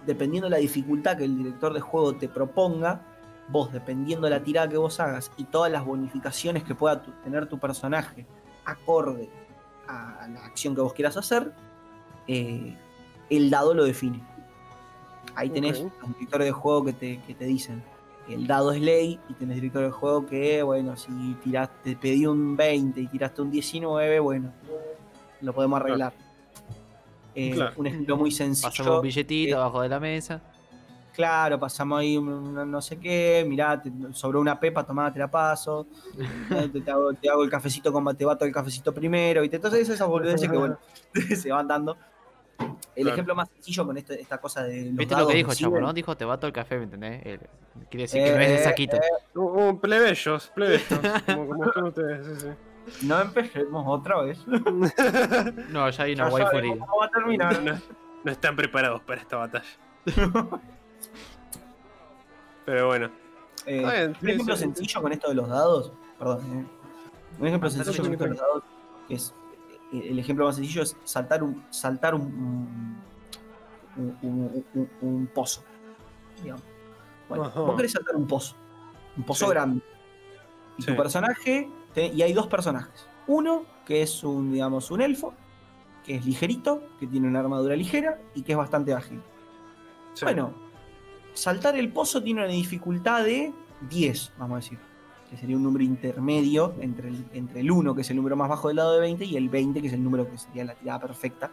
dependiendo de la dificultad que el director de juego te proponga, vos, dependiendo de la tirada que vos hagas y todas las bonificaciones que pueda tu- tener tu personaje acorde a la acción que vos quieras hacer, eh, el dado lo define. Ahí tenés Ok. los directores de juego que te, que te dicen que el dado es ley y tenés directores de juego que, bueno, si tiraste, pedí un 20 y tiraste un 19, bueno, lo podemos arreglar. Eh, Claro. Un ejemplo muy sencillo. Pasamos un billetito eh, abajo de la mesa. Claro, pasamos ahí un- no sé qué, mirá, te, sobró una pepa, tomá, te la paso. Eh, te, te hago, te hago el cafecito con te bato el cafecito primero. Y te, entonces esas boludeces que bueno, se van dando. El Claro. ejemplo más sencillo con este- esta cosa de los ¿Viste lo que dijo, chavo, no? Dijo, te bato el café, ¿me entendés? Quiere decir que no es de saquito. Un, un plebeyos, plebeyos, como, como ustedes, sí, No empecemos otra vez. No, ya hay una Ya waifu sabemos herida. cómo va a terminar. No, no están preparados para esta batalla. Pero bueno, Eh, bien, un ejemplo sí. sencillo con esto de los dados, perdón, eh. un ejemplo Ah, sencillo con esto de los dados, es eh, el ejemplo más sencillo es saltar un saltar un un, un- un- un pozo, digamos. Bueno, Ajá. vos querés saltar un pozo, un pozo Sí. grande, y Sí. tu personaje y hay dos personajes, uno que es un digamos un elfo que es ligerito, que tiene una armadura ligera y que es bastante ágil. sí. Bueno, saltar el pozo tiene una dificultad de 10, vamos a decir. Que sería un número intermedio entre el, entre el 1, que es el número más bajo del lado de 20, y el 20, que es el número que sería la tirada perfecta,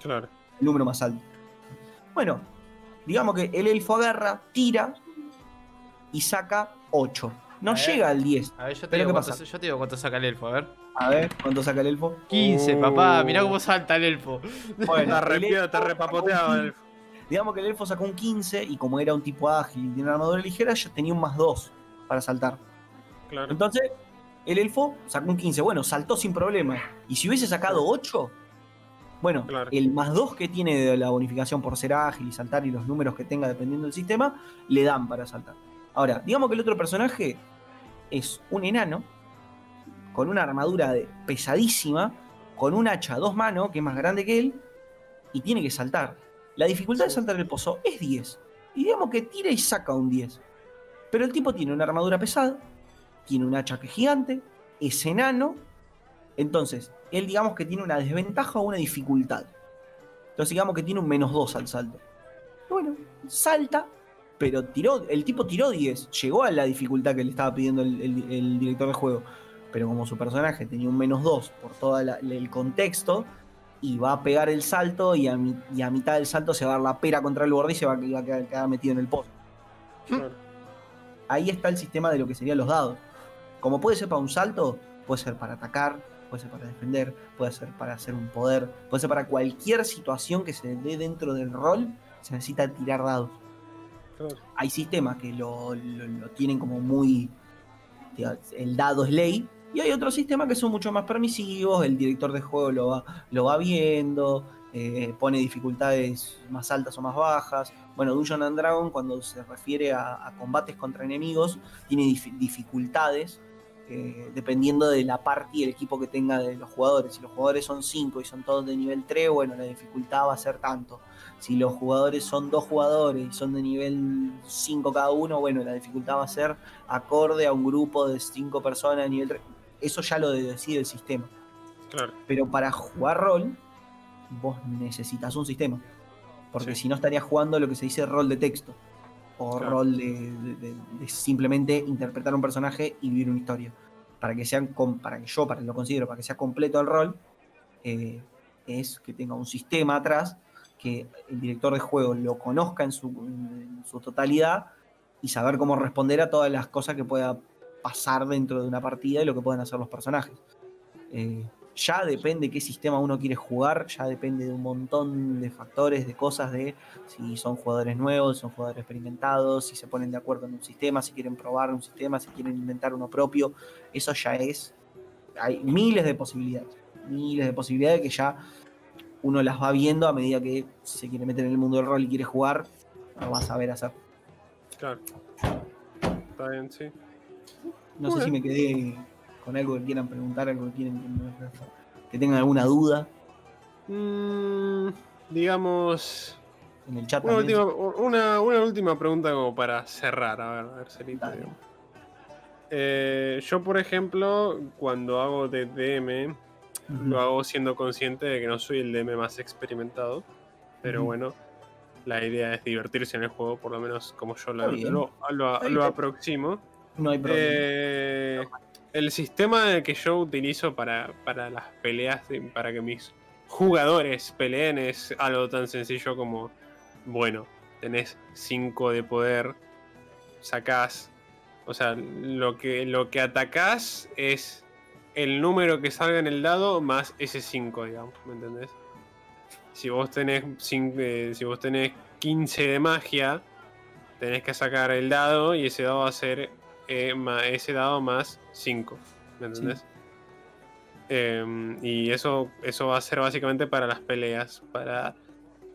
claro. el número más alto. Bueno, digamos que el elfo agarra, tira y saca 8. No A ver. llega al 10. A ver, yo te, digo ¿qué cuánto, pasa? yo te digo cuánto saca el elfo, a ver. A ver, ¿cuánto saca el elfo? 15, Oh. papá, mirá cómo salta el elfo. Bueno, Está el elfo está sacó repapoteado. un el- Digamos que el elfo sacó un 15 y como era un tipo ágil y tiene una armadura ligera, yo tenía un más 2 para saltar. Claro. Entonces, el elfo sacó un 15. Bueno, saltó sin problema. Y si hubiese sacado 8, bueno, Claro. el más 2 que tiene de la bonificación por ser ágil y saltar y los números que tenga dependiendo del sistema, le dan para saltar. Ahora, digamos que el otro personaje es un enano con una armadura pesadísima, con un hacha a dos manos, que es más grande que él, y tiene que saltar. La dificultad de saltar el pozo es 10. Y digamos que tira y saca un 10. Pero el tipo tiene una armadura pesada, tiene un hacha que es gigante, es enano, entonces él digamos que tiene una desventaja o una dificultad. Entonces digamos que tiene un menos 2 al salto. Bueno, salta, pero tiró, el tipo tiró 10, llegó a la dificultad que le estaba pidiendo el, el- el director de juego. Pero como su personaje tenía un menos 2 por todo el contexto, y va a pegar el salto y a, mi- y a mitad del salto se va a dar la pera contra el borde y se va a, va a quedar, quedar metido en el pozo. Claro. Ahí está el sistema de lo que serían los dados. Como puede ser para un salto, puede ser para atacar, puede ser para defender, puede ser para hacer un poder, puede ser para cualquier situación que se dé dentro del rol, se necesita tirar dados. Hay sistemas que lo, lo- tienen como muy... El dado es ley. Y hay otros sistemas que son mucho más permisivos, el director de juego lo va, lo va viendo, eh, pone dificultades más altas o más bajas. Bueno, Dungeon and Dragon cuando se refiere a, combates contra enemigos, tiene dif- dificultades eh, dependiendo de la parte y el equipo que tenga de los jugadores. Si los jugadores son 5 y son todos de nivel 3, bueno, la dificultad va a ser tanto. Si los jugadores son dos jugadores y son de nivel 5 cada uno, bueno, la dificultad va a ser acorde a un grupo de 5 personas de nivel 3. Eso ya lo decide el sistema. Claro. Pero para jugar rol, vos necesitas un sistema. Porque Sí. si no estarías jugando lo que se dice rol de texto. O Claro. rol de, de- de- de simplemente interpretar un personaje y vivir una historia. Para que sean para que yo, para que lo considero, para que sea completo el rol, eh, es que tenga un sistema atrás, que el director de juego lo conozca en su, en su totalidad y saber cómo responder a todas las cosas que pueda pasar dentro de una partida y lo que pueden hacer los personajes. Eh, ya depende qué sistema uno quiere jugar, ya depende de un montón de factores, de cosas, de si son jugadores nuevos, si son jugadores experimentados, si se ponen de acuerdo en un sistema, si quieren probar un sistema, si quieren inventar uno propio. Eso ya es. Hay miles de posibilidades. Miles de posibilidades que ya uno las va viendo a medida que se quiere meter en el mundo del rol y quiere jugar, lo va a saber hacer. Claro. Está bien, sí. No sé si me quedé con algo que quieran preguntar, algo que quieren que tengan alguna duda Mm, digamos. en el chat. Una última, una, una última pregunta como para cerrar. A ver, a ver, digamos. Eh, yo, por ejemplo, cuando hago de Lo hago siendo consciente de que no soy el DM más experimentado. Pero bueno, la idea es divertirse en el juego, por lo menos como yo lo, lo, lo- aproximo. No hay problema. Eh, el sistema que yo utilizo para, para las peleas, para que mis jugadores peleen, es algo tan sencillo como, bueno, tenés 5 de poder, sacás, o sea, lo que, lo que atacás es el número que salga en el dado más ese 5, digamos, ¿me entendés? Si vos tenés, eh, si vos tenés 15 de magia, tenés que sacar el dado y ese dado va a ser eh, ese dado más 5. ¿Me entendés? Em, y eso, eso va a ser básicamente para las peleas. Para,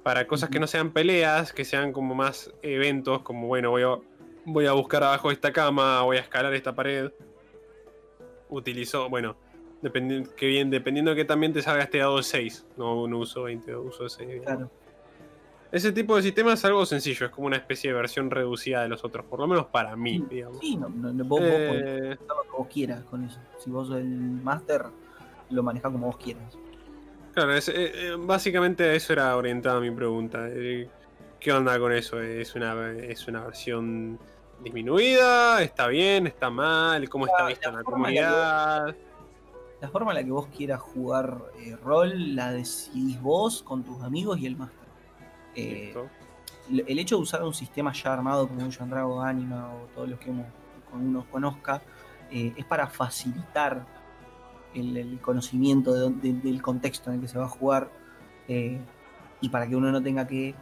para cosas que no sean peleas, que sean como más eventos, como bueno, voy a, voy a buscar abajo esta cama, voy a escalar esta pared. Utilizo, bueno, dependi- que bien, dependiendo de que también te salga este dado de 6. No, no uso 20, uso 6. Claro. Ese tipo de sistema es algo sencillo, es como una especie de versión reducida de los otros, por lo menos para mí, Sí, digamos. Sí, no, no, vos, vos podés Eh, vos quieras con eso. Si vos sos el máster, lo manejás como vos quieras. claro, es- eh, eh, básicamente a eso era orientada mi pregunta. eh, ¿Qué onda con eso? ¿Es una, ¿Es una versión disminuida? ¿Está bien? ¿Está mal? ¿Cómo está visto en la que comunidad? La forma en la que vos quieras jugar eh, rol la decidís vos con tus amigos y el máster. Eh, el hecho de usar un sistema ya armado como Dungeon Dragon, Anima o todos los que uno, uno conozca, eh, es para facilitar el, el conocimiento de del contexto en el que se va a jugar y para que uno no tenga que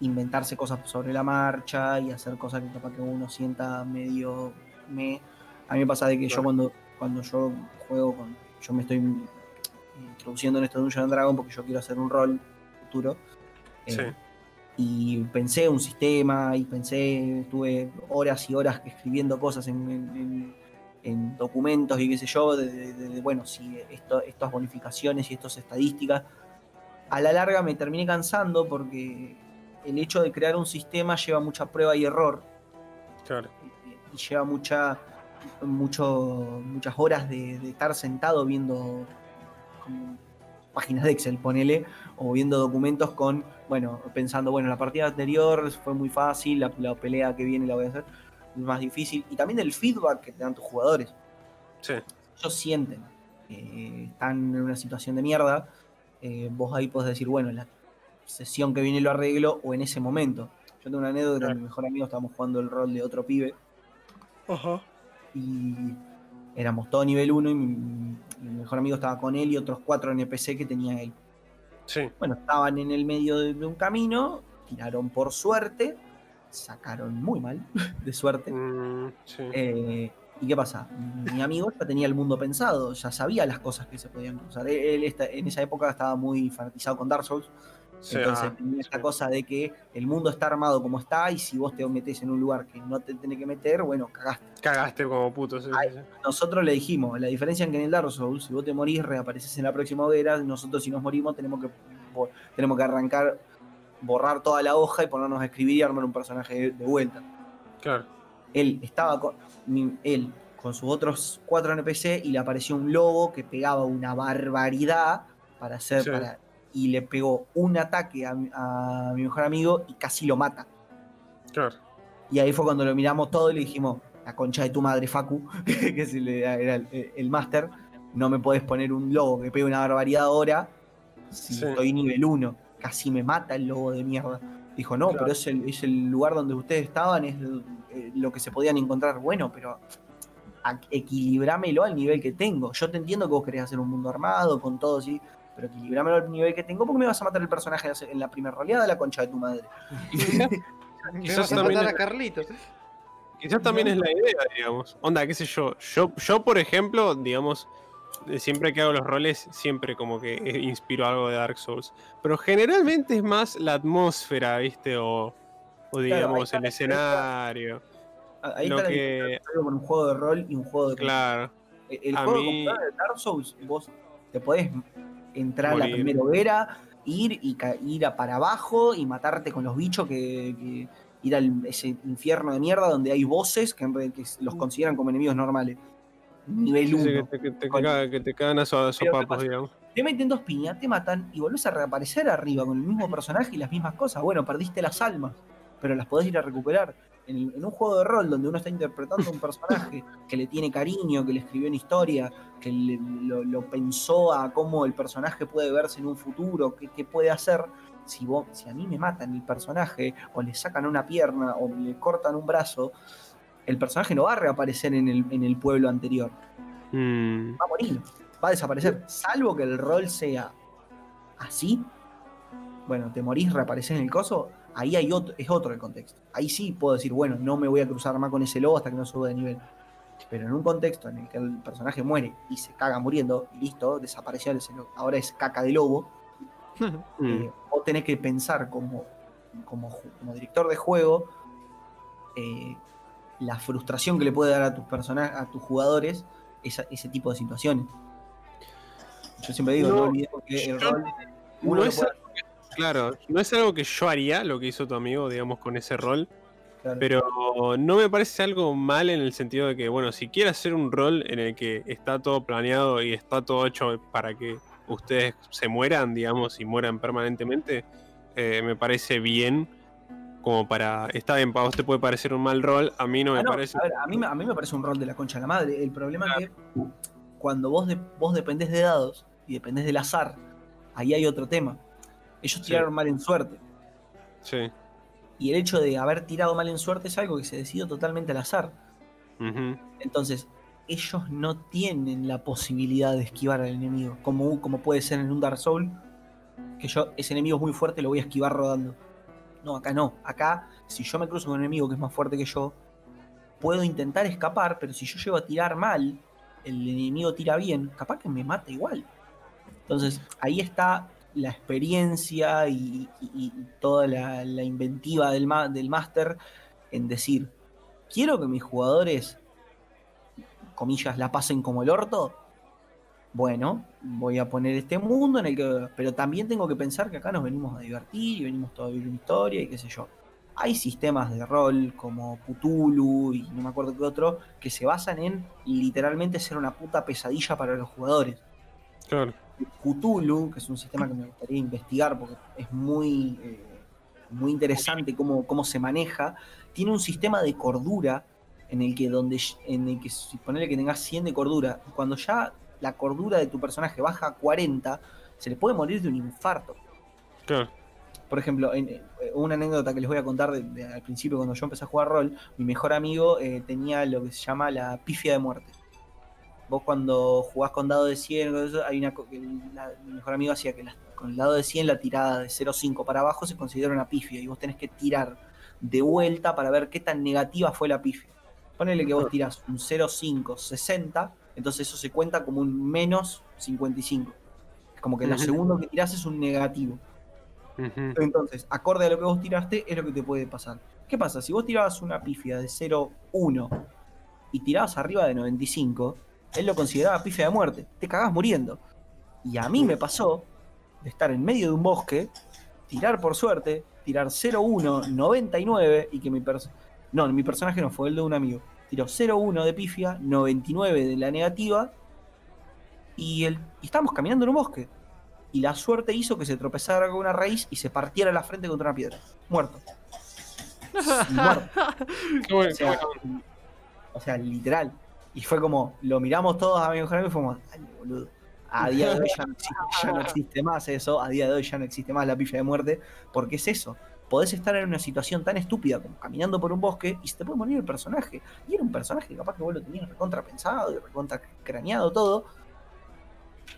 inventarse cosas sobre la marcha y hacer cosas que capaz que uno sienta medio me. A mí me pasa de que yo cuando, cuando yo juego con. Yo me estoy introduciendo en esto de Dungeon and Dragon porque yo quiero hacer un rol futuro. Eh, Sí. y pensé un sistema y pensé, estuve horas y horas escribiendo cosas en, en- en- en documentos y qué sé yo, de, de- de- de, bueno, si esto, estas bonificaciones y estas estadísticas. A la larga me terminé cansando porque el hecho de crear un sistema lleva mucha prueba y error Claro. y lleva mucha mucho, muchas horas de, de estar sentado viendo como páginas de Excel, ponele, o viendo documentos con, bueno, pensando, bueno, la partida anterior fue muy fácil, la, la pelea que viene la voy a hacer más difícil, y también el feedback que te dan tus jugadores. Sí. Ellos sienten que están en una situación de mierda, eh, vos ahí podés decir, bueno, en la sesión que viene lo arreglo, o en ese momento. Yo tengo una anécdota, Claro. con mi mejor amigo estábamos jugando el rol de otro pibe, Ajá. y éramos todo nivel 1 y mi, mi mejor amigo estaba con él y otros cuatro NPC que tenía él. Sí. Bueno, estaban en el medio de, de un camino, tiraron por suerte, sacaron muy mal de suerte. Mm, sí. Eh, ¿Y qué pasa? Mi amigo ya tenía el mundo pensado, ya sabía las cosas que se podían cruzar. Él, él está- en esa época estaba muy fanatizado con Dark Souls, Sí, entonces ah, esta sí. cosa de que el mundo está armado como está y si vos te metés en un lugar que no te tenés que meter, bueno, cagaste. Cagaste como puto, sí, Ay. Nosotros le dijimos, la diferencia en que en el Dark Souls, si vos te morís, reapareces en la próxima hoguera, nosotros si nos morimos tenemos que, tenemos que arrancar, borrar toda la hoja y ponernos a escribir y armar un personaje de, vuelta. Claro. Él estaba con, él con sus otros cuatro NPC y le apareció un lobo que pegaba una barbaridad para hacer, para, y le pegó un ataque a, mi- a mi mejor amigo y casi lo mata. Claro. Y ahí fue cuando lo miramos todo y le dijimos, la concha de tu madre, Facu, que se le- era el, el máster, no me podés poner un lobo que pegue una barbaridad ahora si Sí. estoy nivel 1. Casi me mata el lobo de mierda. Dijo, no, Claro. pero es el, es el lugar donde ustedes estaban, es eh, lo que se podían encontrar. Bueno, pero equilibrámelo al nivel que tengo. Yo te entiendo que vos querés hacer un mundo armado con todo, sí, pero equilibrámelo al nivel que tengo porque me vas a matar el personaje en la primera roleada, la concha de tu madre. Quizás Vas a también a Carlitos. Quizás también es la idea, digamos. Onda, qué sé yo. Yo, yo por ejemplo, digamos, siempre que hago los roles, siempre como que inspiro algo de Dark Souls. Pero generalmente es más la atmósfera, ¿viste? O, digamos, el escenario. Ahí Lo está que- con un juego de rol y un juego de Claro. El, el A juego mí- de de Dark Souls, vos te podés entrar a la primera hoguera, ir y ir a para abajo y matarte con los bichos que. que- ir a ese infierno de mierda donde hay voces que, los consideran como enemigos normales. Nivel Sí, sí, 1. que, te, que te que cagan a so- Pero, ¿qué sopapos, pasa? digamos. Te meten dos piñas, te matan y volvés a reaparecer arriba con el mismo personaje y las mismas cosas. Bueno, perdiste las almas, pero las podés ir a recuperar. En, en un juego de rol donde uno está interpretando un personaje que le tiene cariño, que le escribió una historia, que le- lo, lo pensó a cómo el personaje puede verse en un futuro, qué, puede hacer. Si, vos, si a mí me matan el personaje, o le sacan una pierna, o le cortan un brazo, el personaje no va a reaparecer en el, en el pueblo anterior Mm, va a morir, va a desaparecer. Salvo que el rol sea así. Bueno, te morís, reapareces en el coso. Ahí hay otro, es otro el contexto. Ahí sí puedo decir, bueno, no me voy a cruzar más con ese lobo hasta que no suba de nivel. Pero en un contexto en el que el personaje muere y se caga muriendo, y listo, desapareció ese lobo. Ahora es caca de lobo. Eh, vos tenés que pensar como, como, director de juego eh, la frustración que le puede dar a tus personajes, a tus jugadores, esa- ese tipo de situaciones. Yo siempre digo, no, No, olvidemos que el rol No uno lo es puede- claro, no es algo que yo haría, lo que hizo tu amigo, digamos, con ese rol. claro, Pero no me parece algo mal en el sentido de que, bueno, si quiere hacer un rol en el que está todo planeado y está todo hecho para que ustedes se mueran, digamos, y mueran permanentemente, eh, me parece bien como para... Está bien, para vos te puede parecer un mal rol, a mí no me Ah, no, parece... a, ver, a mí, me- a mí me parece un rol de la concha de la madre. El problema es que cuando vos, de- vos dependés de dados y dependés del azar, ahí hay otro tema. Ellos Sí. tiraron mal en suerte. Sí. Y el hecho de haber tirado mal en suerte es algo que se decidió totalmente al azar. Entonces, ellos no tienen la posibilidad de esquivar al enemigo, como, como puede ser en un Dark Soul, que yo, ese enemigo es muy fuerte, lo voy a esquivar rodando. No, acá no. Acá, si yo me cruzo con un enemigo que es más fuerte que yo, puedo intentar escapar, pero si yo llego a tirar mal, el enemigo tira bien, capaz que me mata igual. Entonces, ahí está la experiencia y, toda la, inventiva del, del máster en decir, quiero que mis jugadores, comillas, la pasen como el orto. Bueno, voy a poner este mundo en el que... Pero también tengo que pensar que acá nos venimos a divertir y venimos todos a vivir una historia y qué sé yo. hay sistemas de rol como Cthulhu y no me acuerdo qué otro, que se basan en literalmente ser una puta pesadilla para los jugadores. Claro. Cthulhu, que es un sistema que me gustaría investigar porque es muy, eh, muy interesante cómo, cómo se maneja, tiene un sistema de cordura en el que donde en el que si ponele que tengas 100 de cordura, cuando ya la cordura de tu personaje baja a 40, se le puede morir de un infarto. Claro. Por ejemplo, en, eh, una anécdota que les voy a contar de- de- al principio cuando yo empecé a jugar rol, mi mejor amigo eh, tenía lo que se llama la pifia de muerte. Vos cuando jugás con dado de 100, con eso, hay una, la- mi mejor amigo hacía que la- con el dado de 100 la tirada de 0.5 para abajo se considera una pifia y vos tenés que tirar de vuelta para ver qué tan negativa fue la pifia. Ponele que vos tirás un 0.5, 60, entonces eso se cuenta como un menos 55. Es como que lo segundo que tirás es un negativo. Entonces, acorde a lo que vos tiraste, es lo que te puede pasar. ¿Qué pasa? Si vos tirabas una pifia de 0,1 y tirabas arriba de 95, él lo consideraba pifia de muerte. Te cagás muriendo. Y a mí me pasó de estar en medio de un bosque, tirar por suerte, tirar 0,1, 99 y que mi personaje. No, mi personaje no fue el de un amigo. Tiró 0,1 de pifia, 99 de la negativa y, el, y estábamos caminando en un bosque. Y la suerte hizo que se tropezara con una raíz y se partiera la frente contra una piedra. Muerto. Muerto. Qué bueno, O sea, o sea, literal. Y fue como, lo miramos todos a mi mejor amigo y fuimos, dale, boludo. A día de hoy ya no, existe, ya no existe más eso, a día de hoy ya no existe más la pifia de muerte, porque es eso. Podés estar en una situación tan estúpida como caminando por un bosque y se te puede morir el personaje. Y era un personaje capaz que vos lo tenías recontra pensado y recontra craneado todo.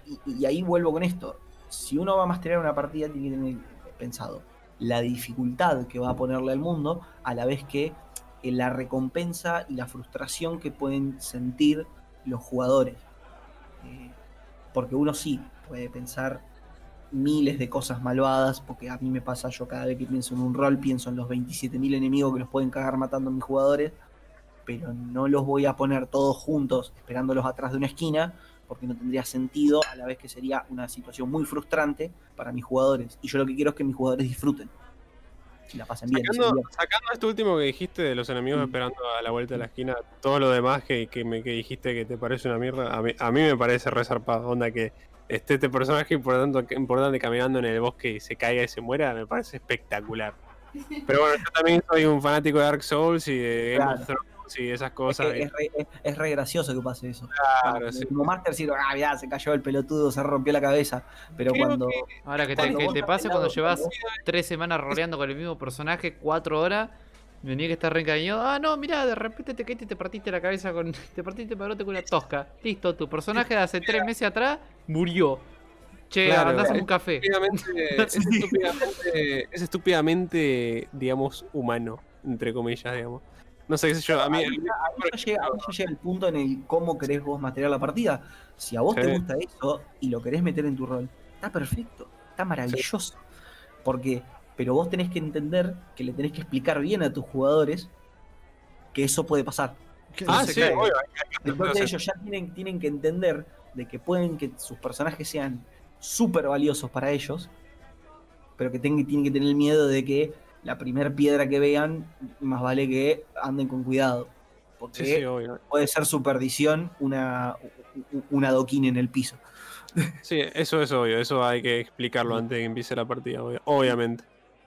Y, y ahí vuelvo con esto. Si uno va a masterar una partida, tiene que tener pensado la dificultad que va a ponerle al mundo, a la vez que la recompensa y la frustración que pueden sentir los jugadores. Eh, porque uno sí puede pensar miles de cosas malvadas, porque a mí me pasa, yo cada vez que pienso en un rol, pienso en los 27.000 enemigos que los pueden cagar matando a mis jugadores, pero no los voy a poner todos juntos esperándolos atrás de una esquina, porque no tendría sentido, a la vez que sería una situación muy frustrante para mis jugadores. Y yo lo que quiero es que mis jugadores disfruten. Y la pasen bien. Sacando, sacando esto último que dijiste de los enemigos Mm. esperando a la vuelta de la esquina, todo lo demás que, que, me, que dijiste que te parece una mierda, a mí, a mí me parece resarpado. Onda que esté este personaje importante, importante caminando en el bosque y se caiga y se muera, me parece espectacular. Pero bueno, yo también soy un fanático de Dark Souls y de Game of. Thrones y esas Es, cosas. que es, re, es- es re gracioso que pase eso. Claro, sí. Como Master ah, mirá, se cayó el pelotudo, se rompió la cabeza. Pero Creo cuando. Ahora que te, que pase pelado, cuando llevas tres semanas roleando con el mismo personaje, cuatro horas, venía que estar reencariñado. Ah, no, mira, de repente te caíste y te partiste la cabeza con. Te partiste el con una tosca. Listo, tu personaje de hace tres meses atrás murió. Che, Claro. andás a un café. Estúpidamente- es, estúpidamente, es estúpidamente, digamos, humano, entre comillas, digamos. No sé qué sé yo, a mí... Ahí, ahí ya llega, ahí ya llega el punto en el cómo querés vos materiar la partida. Si a vos te gusta eso y lo querés meter en tu rol, está perfecto, está maravilloso. Porque, pero vos tenés que entender que le tenés que explicar bien a tus jugadores que eso puede pasar. Ah, sí, obvio, Entonces ellos ya tienen, tienen que entender de que pueden que sus personajes sean súper valiosos para ellos, pero que ten- tienen que tener el miedo de que la primera piedra que vean, más vale que anden con cuidado. Porque Sí, sí, obvio. puede ser su perdición una, un adoquín en el piso. Sí, eso es obvio, eso hay que explicarlo antes de que empiece la partida, obviamente.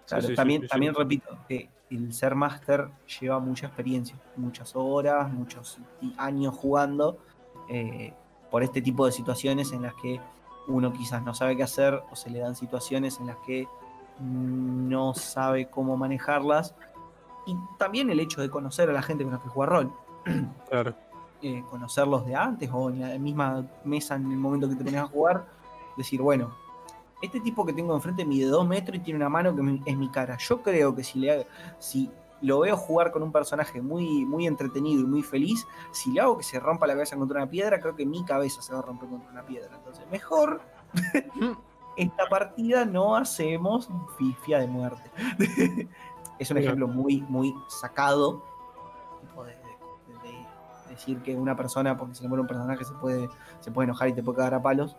Claro, sí, también, también repito que el ser máster lleva mucha experiencia, muchas horas, muchos años jugando eh, por este tipo de situaciones en las que uno quizás no sabe qué hacer o se le dan situaciones en las que no sabe cómo manejarlas. Y también el hecho de conocer a la gente con la que juega rol. Claro. eh, conocerlos de antes o en la misma mesa en el momento que te pones a jugar, decir, bueno, este tipo que tengo enfrente mide 2 metros y tiene una mano que es mi cara. Yo creo que si, le, hago- si lo veo jugar con un personaje muy, muy entretenido y muy feliz, si le hago que se rompa la cabeza contra una piedra, creo que mi cabeza se va a romper contra una piedra. Entonces, mejor esta partida no hacemos fifia de muerte. es un Mira. ejemplo muy, muy sacado. de- de- de- de decir que una persona, porque se le muere un personaje, se puede, se puede enojar y te puede cagar a palos.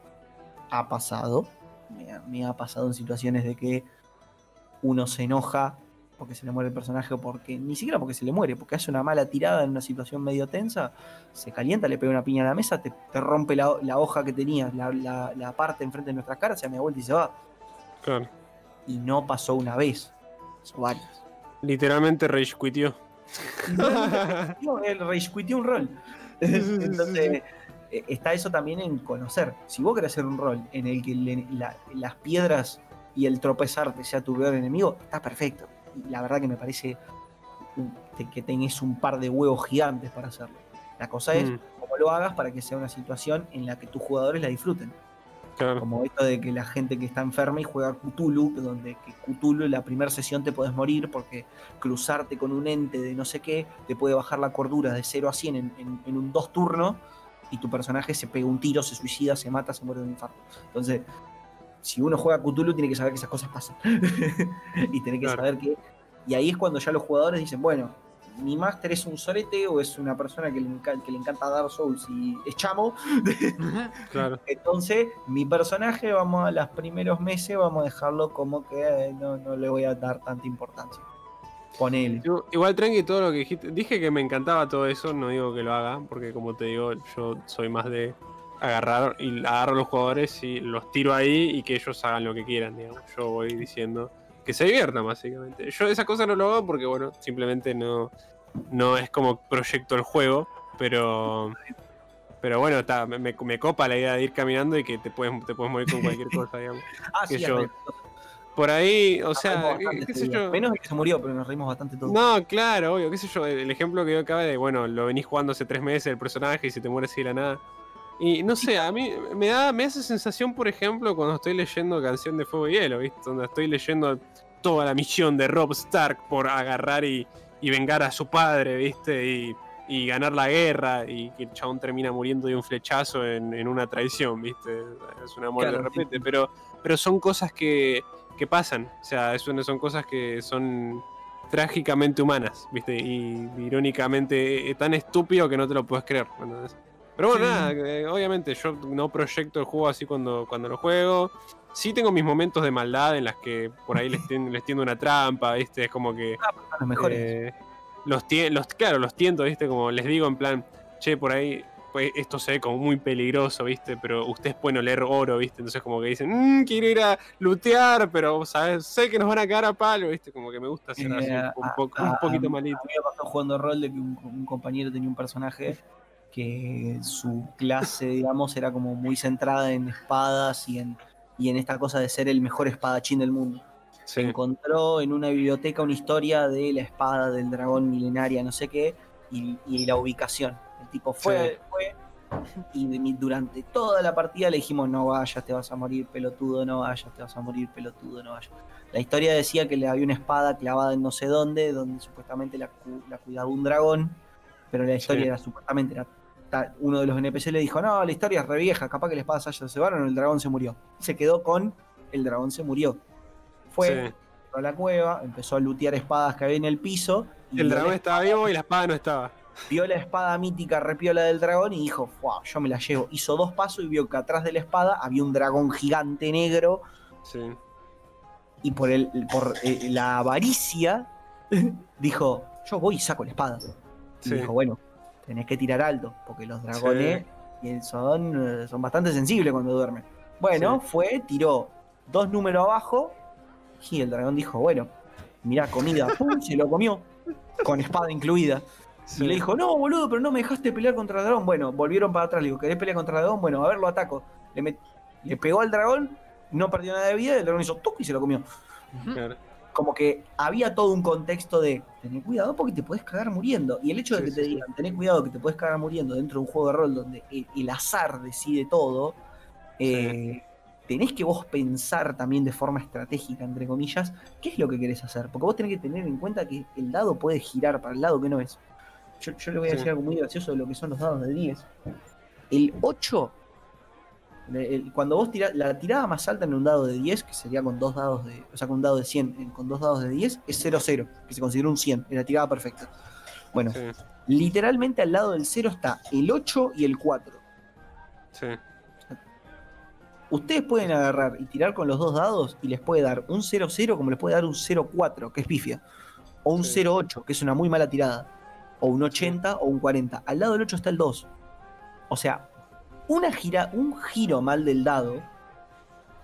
Ha pasado. Me ha, me ha pasado en situaciones de que uno se enoja porque se le muere el personaje o porque, ni siquiera porque se le muere, porque hace una mala tirada en una situación medio tensa, se calienta, le pega una piña a la mesa, te, te rompe la, la hoja que tenías, la, la- la parte enfrente de nuestras caras, se da media vuelta y se va. Claro. Y no pasó una vez, pasó varias. Literalmente rage quitió. No, él rage quitió un rol. Entonces, eh, está eso también en conocer. Si vos querés hacer un rol en el que le- las piedras y el tropezarte sea tu peor enemigo, está perfecto. La verdad que me parece que- tenés un par de huevos gigantes para hacerlo. La cosa es Mm, cómo lo hagas para que sea una situación en la que tus jugadores la disfruten. claro. Como esto de que la gente que está enferma y juega Cthulhu, donde que Cthulhu en la primera sesión te puedes morir porque cruzarte con un ente de no sé qué te puede bajar la cordura de 0 a 100 en, en- en un dos turnos y tu personaje se pega un tiro, se suicida, se mata, se muere de un infarto. Entonces, si uno juega Cthulhu tiene que saber que esas cosas pasan. y tiene que Claro. saber que... Y ahí es cuando ya los jugadores dicen, bueno, mi máster es un sorete o es una persona que le, enca- que le encanta dar Souls y es chamo, Claro. entonces, mi personaje, vamos a los primeros meses, vamos a dejarlo como que eh, no, no le voy a dar tanta importancia. Ponele. Yo- Igual, Tranqui, todo lo que dijiste. Dije que me encantaba todo eso, no digo que lo haga, porque como te digo, yo soy más de agarrar y agarro a los jugadores y los tiro ahí y que ellos hagan lo que quieran, digamos. Yo voy diciendo que se diviertan, básicamente. Yo esa cosa no lo hago porque, bueno, simplemente no, no es como proyecto el juego, pero. Pero bueno, está, me, me- copa la idea de ir caminando y que te puedes, te puedes morir con cualquier cosa, digamos. Ah, que sí, yo- Por ahí, o nos sea, qué, qué sé yo. Menos el que se murió, pero nos reímos bastante todos. No, claro, obvio, qué sé yo, el ejemplo que yo acaba de, bueno, lo venís jugando hace tres meses el personaje y se te muere así de la nada. Y no sé, a mí me da, me hace sensación, por ejemplo, cuando estoy leyendo Canción de Fuego y Hielo, ¿viste? Donde estoy leyendo toda la misión de Rob Stark por agarrar y, y vengar a su padre, ¿viste? Y, y ganar la guerra y que el chabón termina muriendo de un flechazo en, en una traición, ¿viste? Es una muerte Claro, de repente, pero, pero son cosas que, que pasan, o sea, no son cosas que son trágicamente humanas, ¿viste? Y irónicamente eh, tan estúpido que no te lo puedes creer. Pero bueno, Sí. nada, eh, obviamente yo no proyecto el juego así cuando, cuando lo juego. Sí tengo mis momentos de maldad en las que por ahí les, tien- les tiendo una trampa, ¿viste? Es como que... Son los mejores. eh, los, los Claro, los tiento, ¿viste? Como les digo en plan, che, por ahí pues, esto se ve como muy peligroso, ¿viste? Pero ustedes pueden oler oro, ¿viste? Entonces como que dicen, mmm, quiero ir a lootear, pero ¿sabes? sé que nos van a cagar a palo, ¿viste? Como que me gusta hacer así Eh, un, a- poco, a- un poquito a- malito. Me pasó jugando rol de que un, un compañero tenía un personaje que su clase, digamos, era como muy centrada en espadas y en, y en esta cosa de ser el mejor espadachín del mundo. Sí, encontró en una biblioteca una historia de la espada del dragón milenaria, no sé qué, y, y la ubicación. El tipo fue, Sí. fue y durante toda la partida le dijimos, no vayas, te vas a morir, pelotudo, no vayas, te vas a morir, pelotudo, no vayas. La historia decía que le había una espada clavada en no sé dónde, donde supuestamente la, cu- la cuidaba un dragón, pero la historia Sí. era supuestamente, era uno de los NPC le dijo, no, la historia es re vieja, capaz que la espada se haya cebaron, el dragón se murió. Se quedó con, el dragón se murió. Fue, sí. a la cueva, empezó a lutear espadas que había en el piso. Y El dragón estaba vivo y la espada no estaba. Vio la espada mítica repiola del dragón y dijo, wow, yo me la llevo. Hizo dos pasos y vio que atrás de la espada había un dragón gigante negro Sí, y por, el, por eh, la avaricia dijo, yo voy y saco la espada. Y Sí. dijo, bueno, tenés que tirar alto, porque los dragones eh, son, eh, son bastante sensibles cuando duermen. Bueno, Sí. fue, tiró dos números abajo y el dragón dijo, bueno, mirá, comida, pum, se lo comió, con espada incluida. sí. Y le dijo, no, boludo, pero no me dejaste pelear contra el dragón. Bueno, volvieron para atrás, le digo, ¿querés pelear contra el dragón? Bueno, a ver, lo ataco. Le, met- le pegó al dragón, no perdió nada de vida, y el dragón hizo tuc y se lo comió. Claro. Como que había todo un contexto de tener cuidado porque te puedes cagar muriendo. Y el hecho de Sí, que te sí, digan, tener cuidado que te puedes cagar muriendo dentro de un juego de rol donde el, el azar decide todo, eh, tenés que vos pensar también de forma estratégica, entre comillas, qué es lo que querés hacer. Porque vos tenés que tener en cuenta que el dado puede girar para el lado que no es. Yo, yo le voy a decir algo muy gracioso de lo que son los dados de 10. El 8, le- el- cuando vos tirás, la tirada más alta en un dado de 10, que sería con dos dados de, o sea, con un dado de 100, en- con dos dados de 10, es 0-0, que se considera un 100, es la tirada perfecta. Bueno, Sí, literalmente al lado del 0 está el 8 y el 4. sí. Ustedes pueden agarrar y tirar con los dos dados y les puede dar un 0-0 como les puede dar un 0-4, que es pifia. O un Sí. 0-8, que es una muy mala tirada. O un 80 o un 40. Al lado del 8 está el 2. O sea, una gira, un giro mal del dado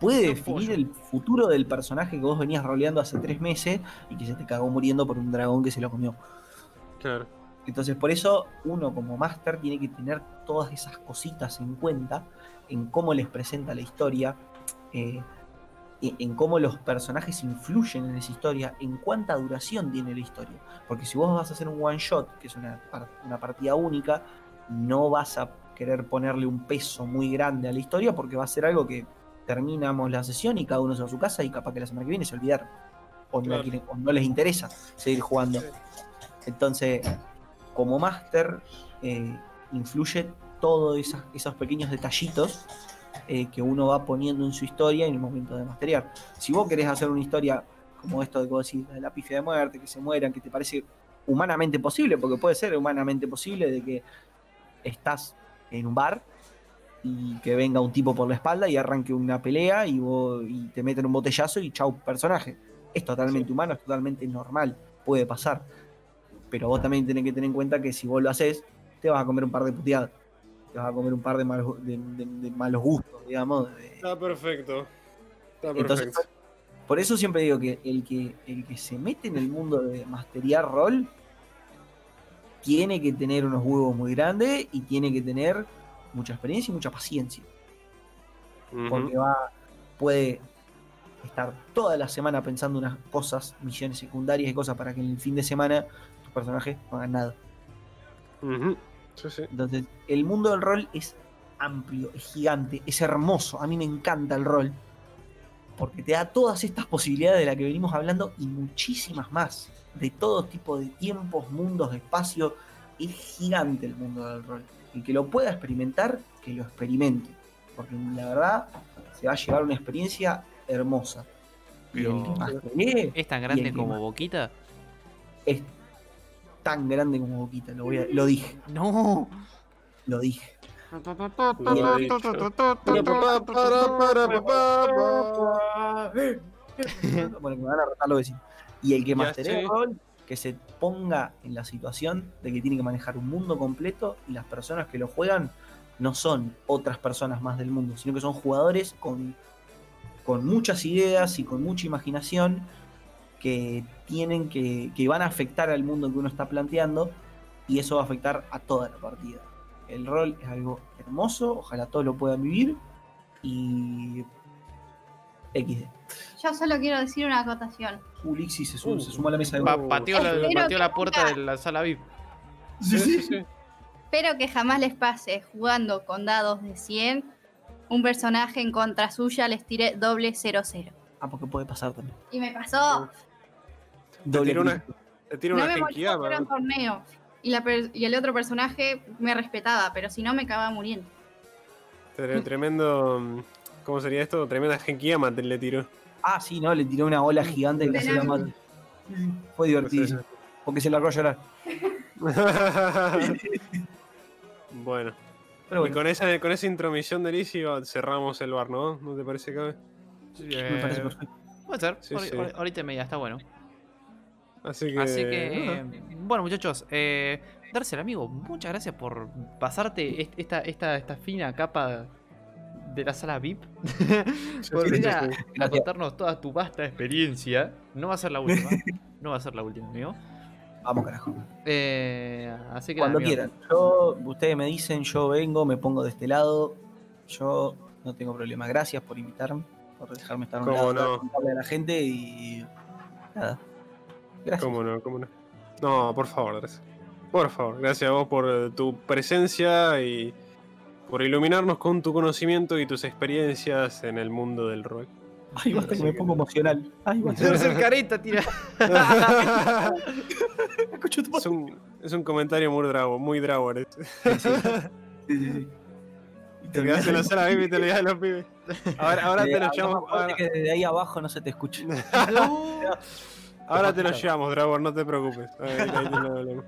puede definir el futuro del personaje que vos venías roleando hace tres meses y que se te cagó muriendo por un dragón que se lo comió. Claro. Entonces, por eso uno como máster tiene que tener todas esas cositas en cuenta en cómo les presenta la historia, eh, en cómo los personajes influyen en esa historia, en cuánta duración tiene la historia. Porque si vos vas a hacer un one shot, que es una, una partida única, no vas a querer ponerle un peso muy grande a la historia porque va a ser algo que terminamos la sesión y cada uno se va a su casa y capaz que la semana que viene se olvidaron. O, no, quieren- o no les interesa seguir jugando. Entonces, como máster, eh, influye todos esos pequeños detallitos eh, que uno va poniendo en su historia en el momento de masterear. Si vos querés hacer una historia como esto de que vos decís, de la pifia de muerte, que se mueran, que te parece humanamente posible, porque puede ser humanamente posible de que estás en un bar y que venga un tipo por la espalda y arranque una pelea y, vos, y te meten un botellazo y chau personaje. Es totalmente Sí. humano, es totalmente normal, puede pasar. Pero vos también tenés que tener en cuenta que si vos lo haces, te vas a comer un par de puteadas. Te vas a comer un par de malos, de, de- de malos gustos, digamos. Está perfecto. Está Entonces, perfecto. por eso siempre digo que el, que el que se mete en el mundo de masteriar rol tiene que tener unos huevos muy grandes y tiene que tener mucha experiencia y mucha paciencia. Porque va, puede estar toda la semana pensando unas cosas, misiones secundarias y cosas para que en el fin de semana tus personajes no hagan nada. Ujú. Sí, sí. Entonces, el mundo del rol es amplio, es gigante, es hermoso. A mí me encanta el rol. Porque te da todas estas posibilidades de las que venimos hablando y muchísimas más. De todo tipo de tiempos, mundos, espacios. Es gigante el mundo del rol. El que lo pueda experimentar, que lo experimente. Porque la verdad se va a llevar una experiencia hermosa. Pero- masteree ¿Es tan grande como más- Boquita? es tan grande como Boquita. Lo, voy a- lo dije, No. lo dije. Lo bueno, que me van a retar los vecinos. Y el que el rol, que se ponga en la situación de que tiene que manejar un mundo completo y las personas que lo juegan no son otras personas más del mundo, sino que son jugadores con, con muchas ideas y con mucha imaginación que tienen que, que van a afectar al mundo que uno está planteando y eso va a afectar a toda la partida. El rol es algo hermoso, ojalá todos lo puedan vivir y XD. Yo solo quiero decir una acotación. Ulixi se, su- Uh. se suma a la mesa de Pa- pateó la, pateó que la puerta nunca- de la sala VIP. Sí, sí, sí. Espero que jamás les pase jugando con dados de 100. Un personaje en contra suya les tire doble 0-0. Ah, porque puede pasar también. Y me pasó. Doble tiró una, tiró No una me molestó Genkidama. fuera un torneo. Y, la y el otro personaje me respetaba, pero si no me acababa muriendo. Tre- Tremendo. ¿Cómo sería esto? Tremenda Genkiyama le tiró. Ah, sí, no, le tiró una ola gigante que casi la mata. Fue divertidísimo. Porque se largó a llorar. bueno, Pero y con esa, con esa intromisión de Lizzie cerramos el bar, ¿no? ¿No te parece, Cabe? me parece Eh, perfecto. Puede ser. Sí, sí. Ahorita y media, está bueno. Así que. Así que, nada. eh, bueno, muchachos, eh, Darcel, amigo, muchas gracias por pasarte est- esta, esta, esta fina capa de la sala VIP. por venir a, contarnos toda tu vasta experiencia. No va a ser la última. no va a ser la última, amigo. Vamos, carajo. Eh, así que Cuando nada, quieran. Yo, ustedes me dicen, yo vengo, me pongo de este lado. Yo no tengo problema. Gracias por invitarme, por dejarme estar a un Cómo lado, no. contarle a la gente y nada. Gracias. ¿Cómo no? ¿Cómo no? No, por favor, gracias. Por favor, gracias a vos por eh, tu presencia y por iluminarnos con tu conocimiento y tus experiencias en el mundo del rol. Ay, basta que me pongo emocional. Ay, basta. Darcel careta, tira. Escucho tu es, un, es un comentario muy drago, muy drago. Sí, sí, sí. Y Te quedas en la sala baby y te olvidas de los pibes. Ahora, ahora te Eh, lo habla llevamos. Ahora, que desde ahí abajo no se te escucha. ahora te lo escuchar. llevamos, Dragon, no te preocupes. Ahí- ahí te lo hablamos.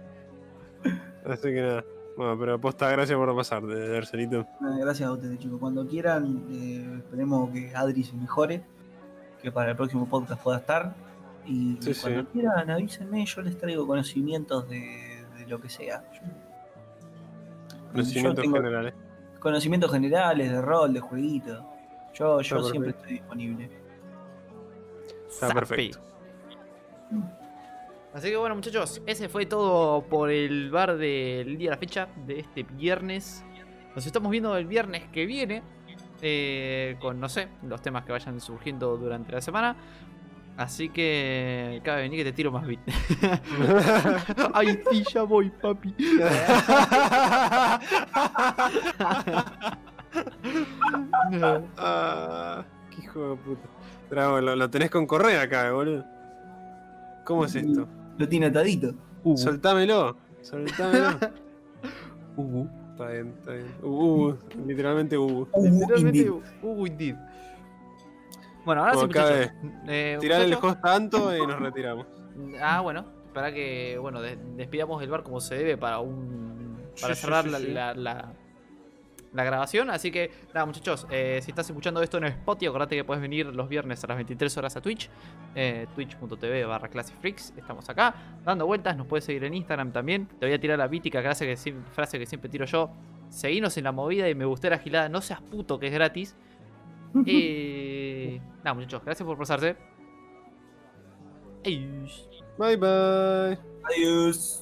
Así que nada. Bueno, pero posta, gracias por pasar, de Dercelito. Nada, Gracias a ustedes, chicos. Cuando quieran, eh, esperemos que Adri se mejore, que para el próximo podcast pueda estar. Y Sí, cuando sí. quieran, avísenme, yo les traigo conocimientos de, de lo que sea. Conocimientos generales. conocimientos generales, de rol, de jueguito. Yo, yo siempre estoy disponible. Está perfecto. Así que bueno muchachos, ese fue todo por el bar del día de la fecha de este viernes. Nos estamos viendo el viernes que viene. eh, con, no sé, los temas que vayan surgiendo durante la semana. Así que... Cabe venir que te tiro más beat. Ay, sí, ya voy, papi. No. Ah, qué hijo de puta. Dragón, lo, lo tenés con correa acá, boludo. ¿Cómo es esto? Lo tiene atadito. Uh, Soltámelo. Soltámelo. uh, está bien, está bien. Uh, uh, literalmente uh. Uh, literalmente, indeed. uh, indeed. Bueno, ahora sí, cabe muchachos. Eh, Tirar el host tanto y nos retiramos. Ah, bueno, para que, bueno, des- despidamos el bar como se debe para un para Sí, sí, cerrar sí, la, sí. la- la- la grabación. Así que, nada, muchachos, eh, si estás escuchando esto en Spotify, acordate que puedes venir los viernes a las 23 horas a Twitch, eh, twitch.tv barra Freaks. Estamos acá dando vueltas, nos puedes seguir en Instagram también. Te voy a tirar la mítica frase que, frase que siempre tiro yo. Seguinos en la movida y me gusté la gilada. No seas puto que es gratis. Eh, nada, muchachos, gracias por pasarse. Adiós. Bye bye. Adiós.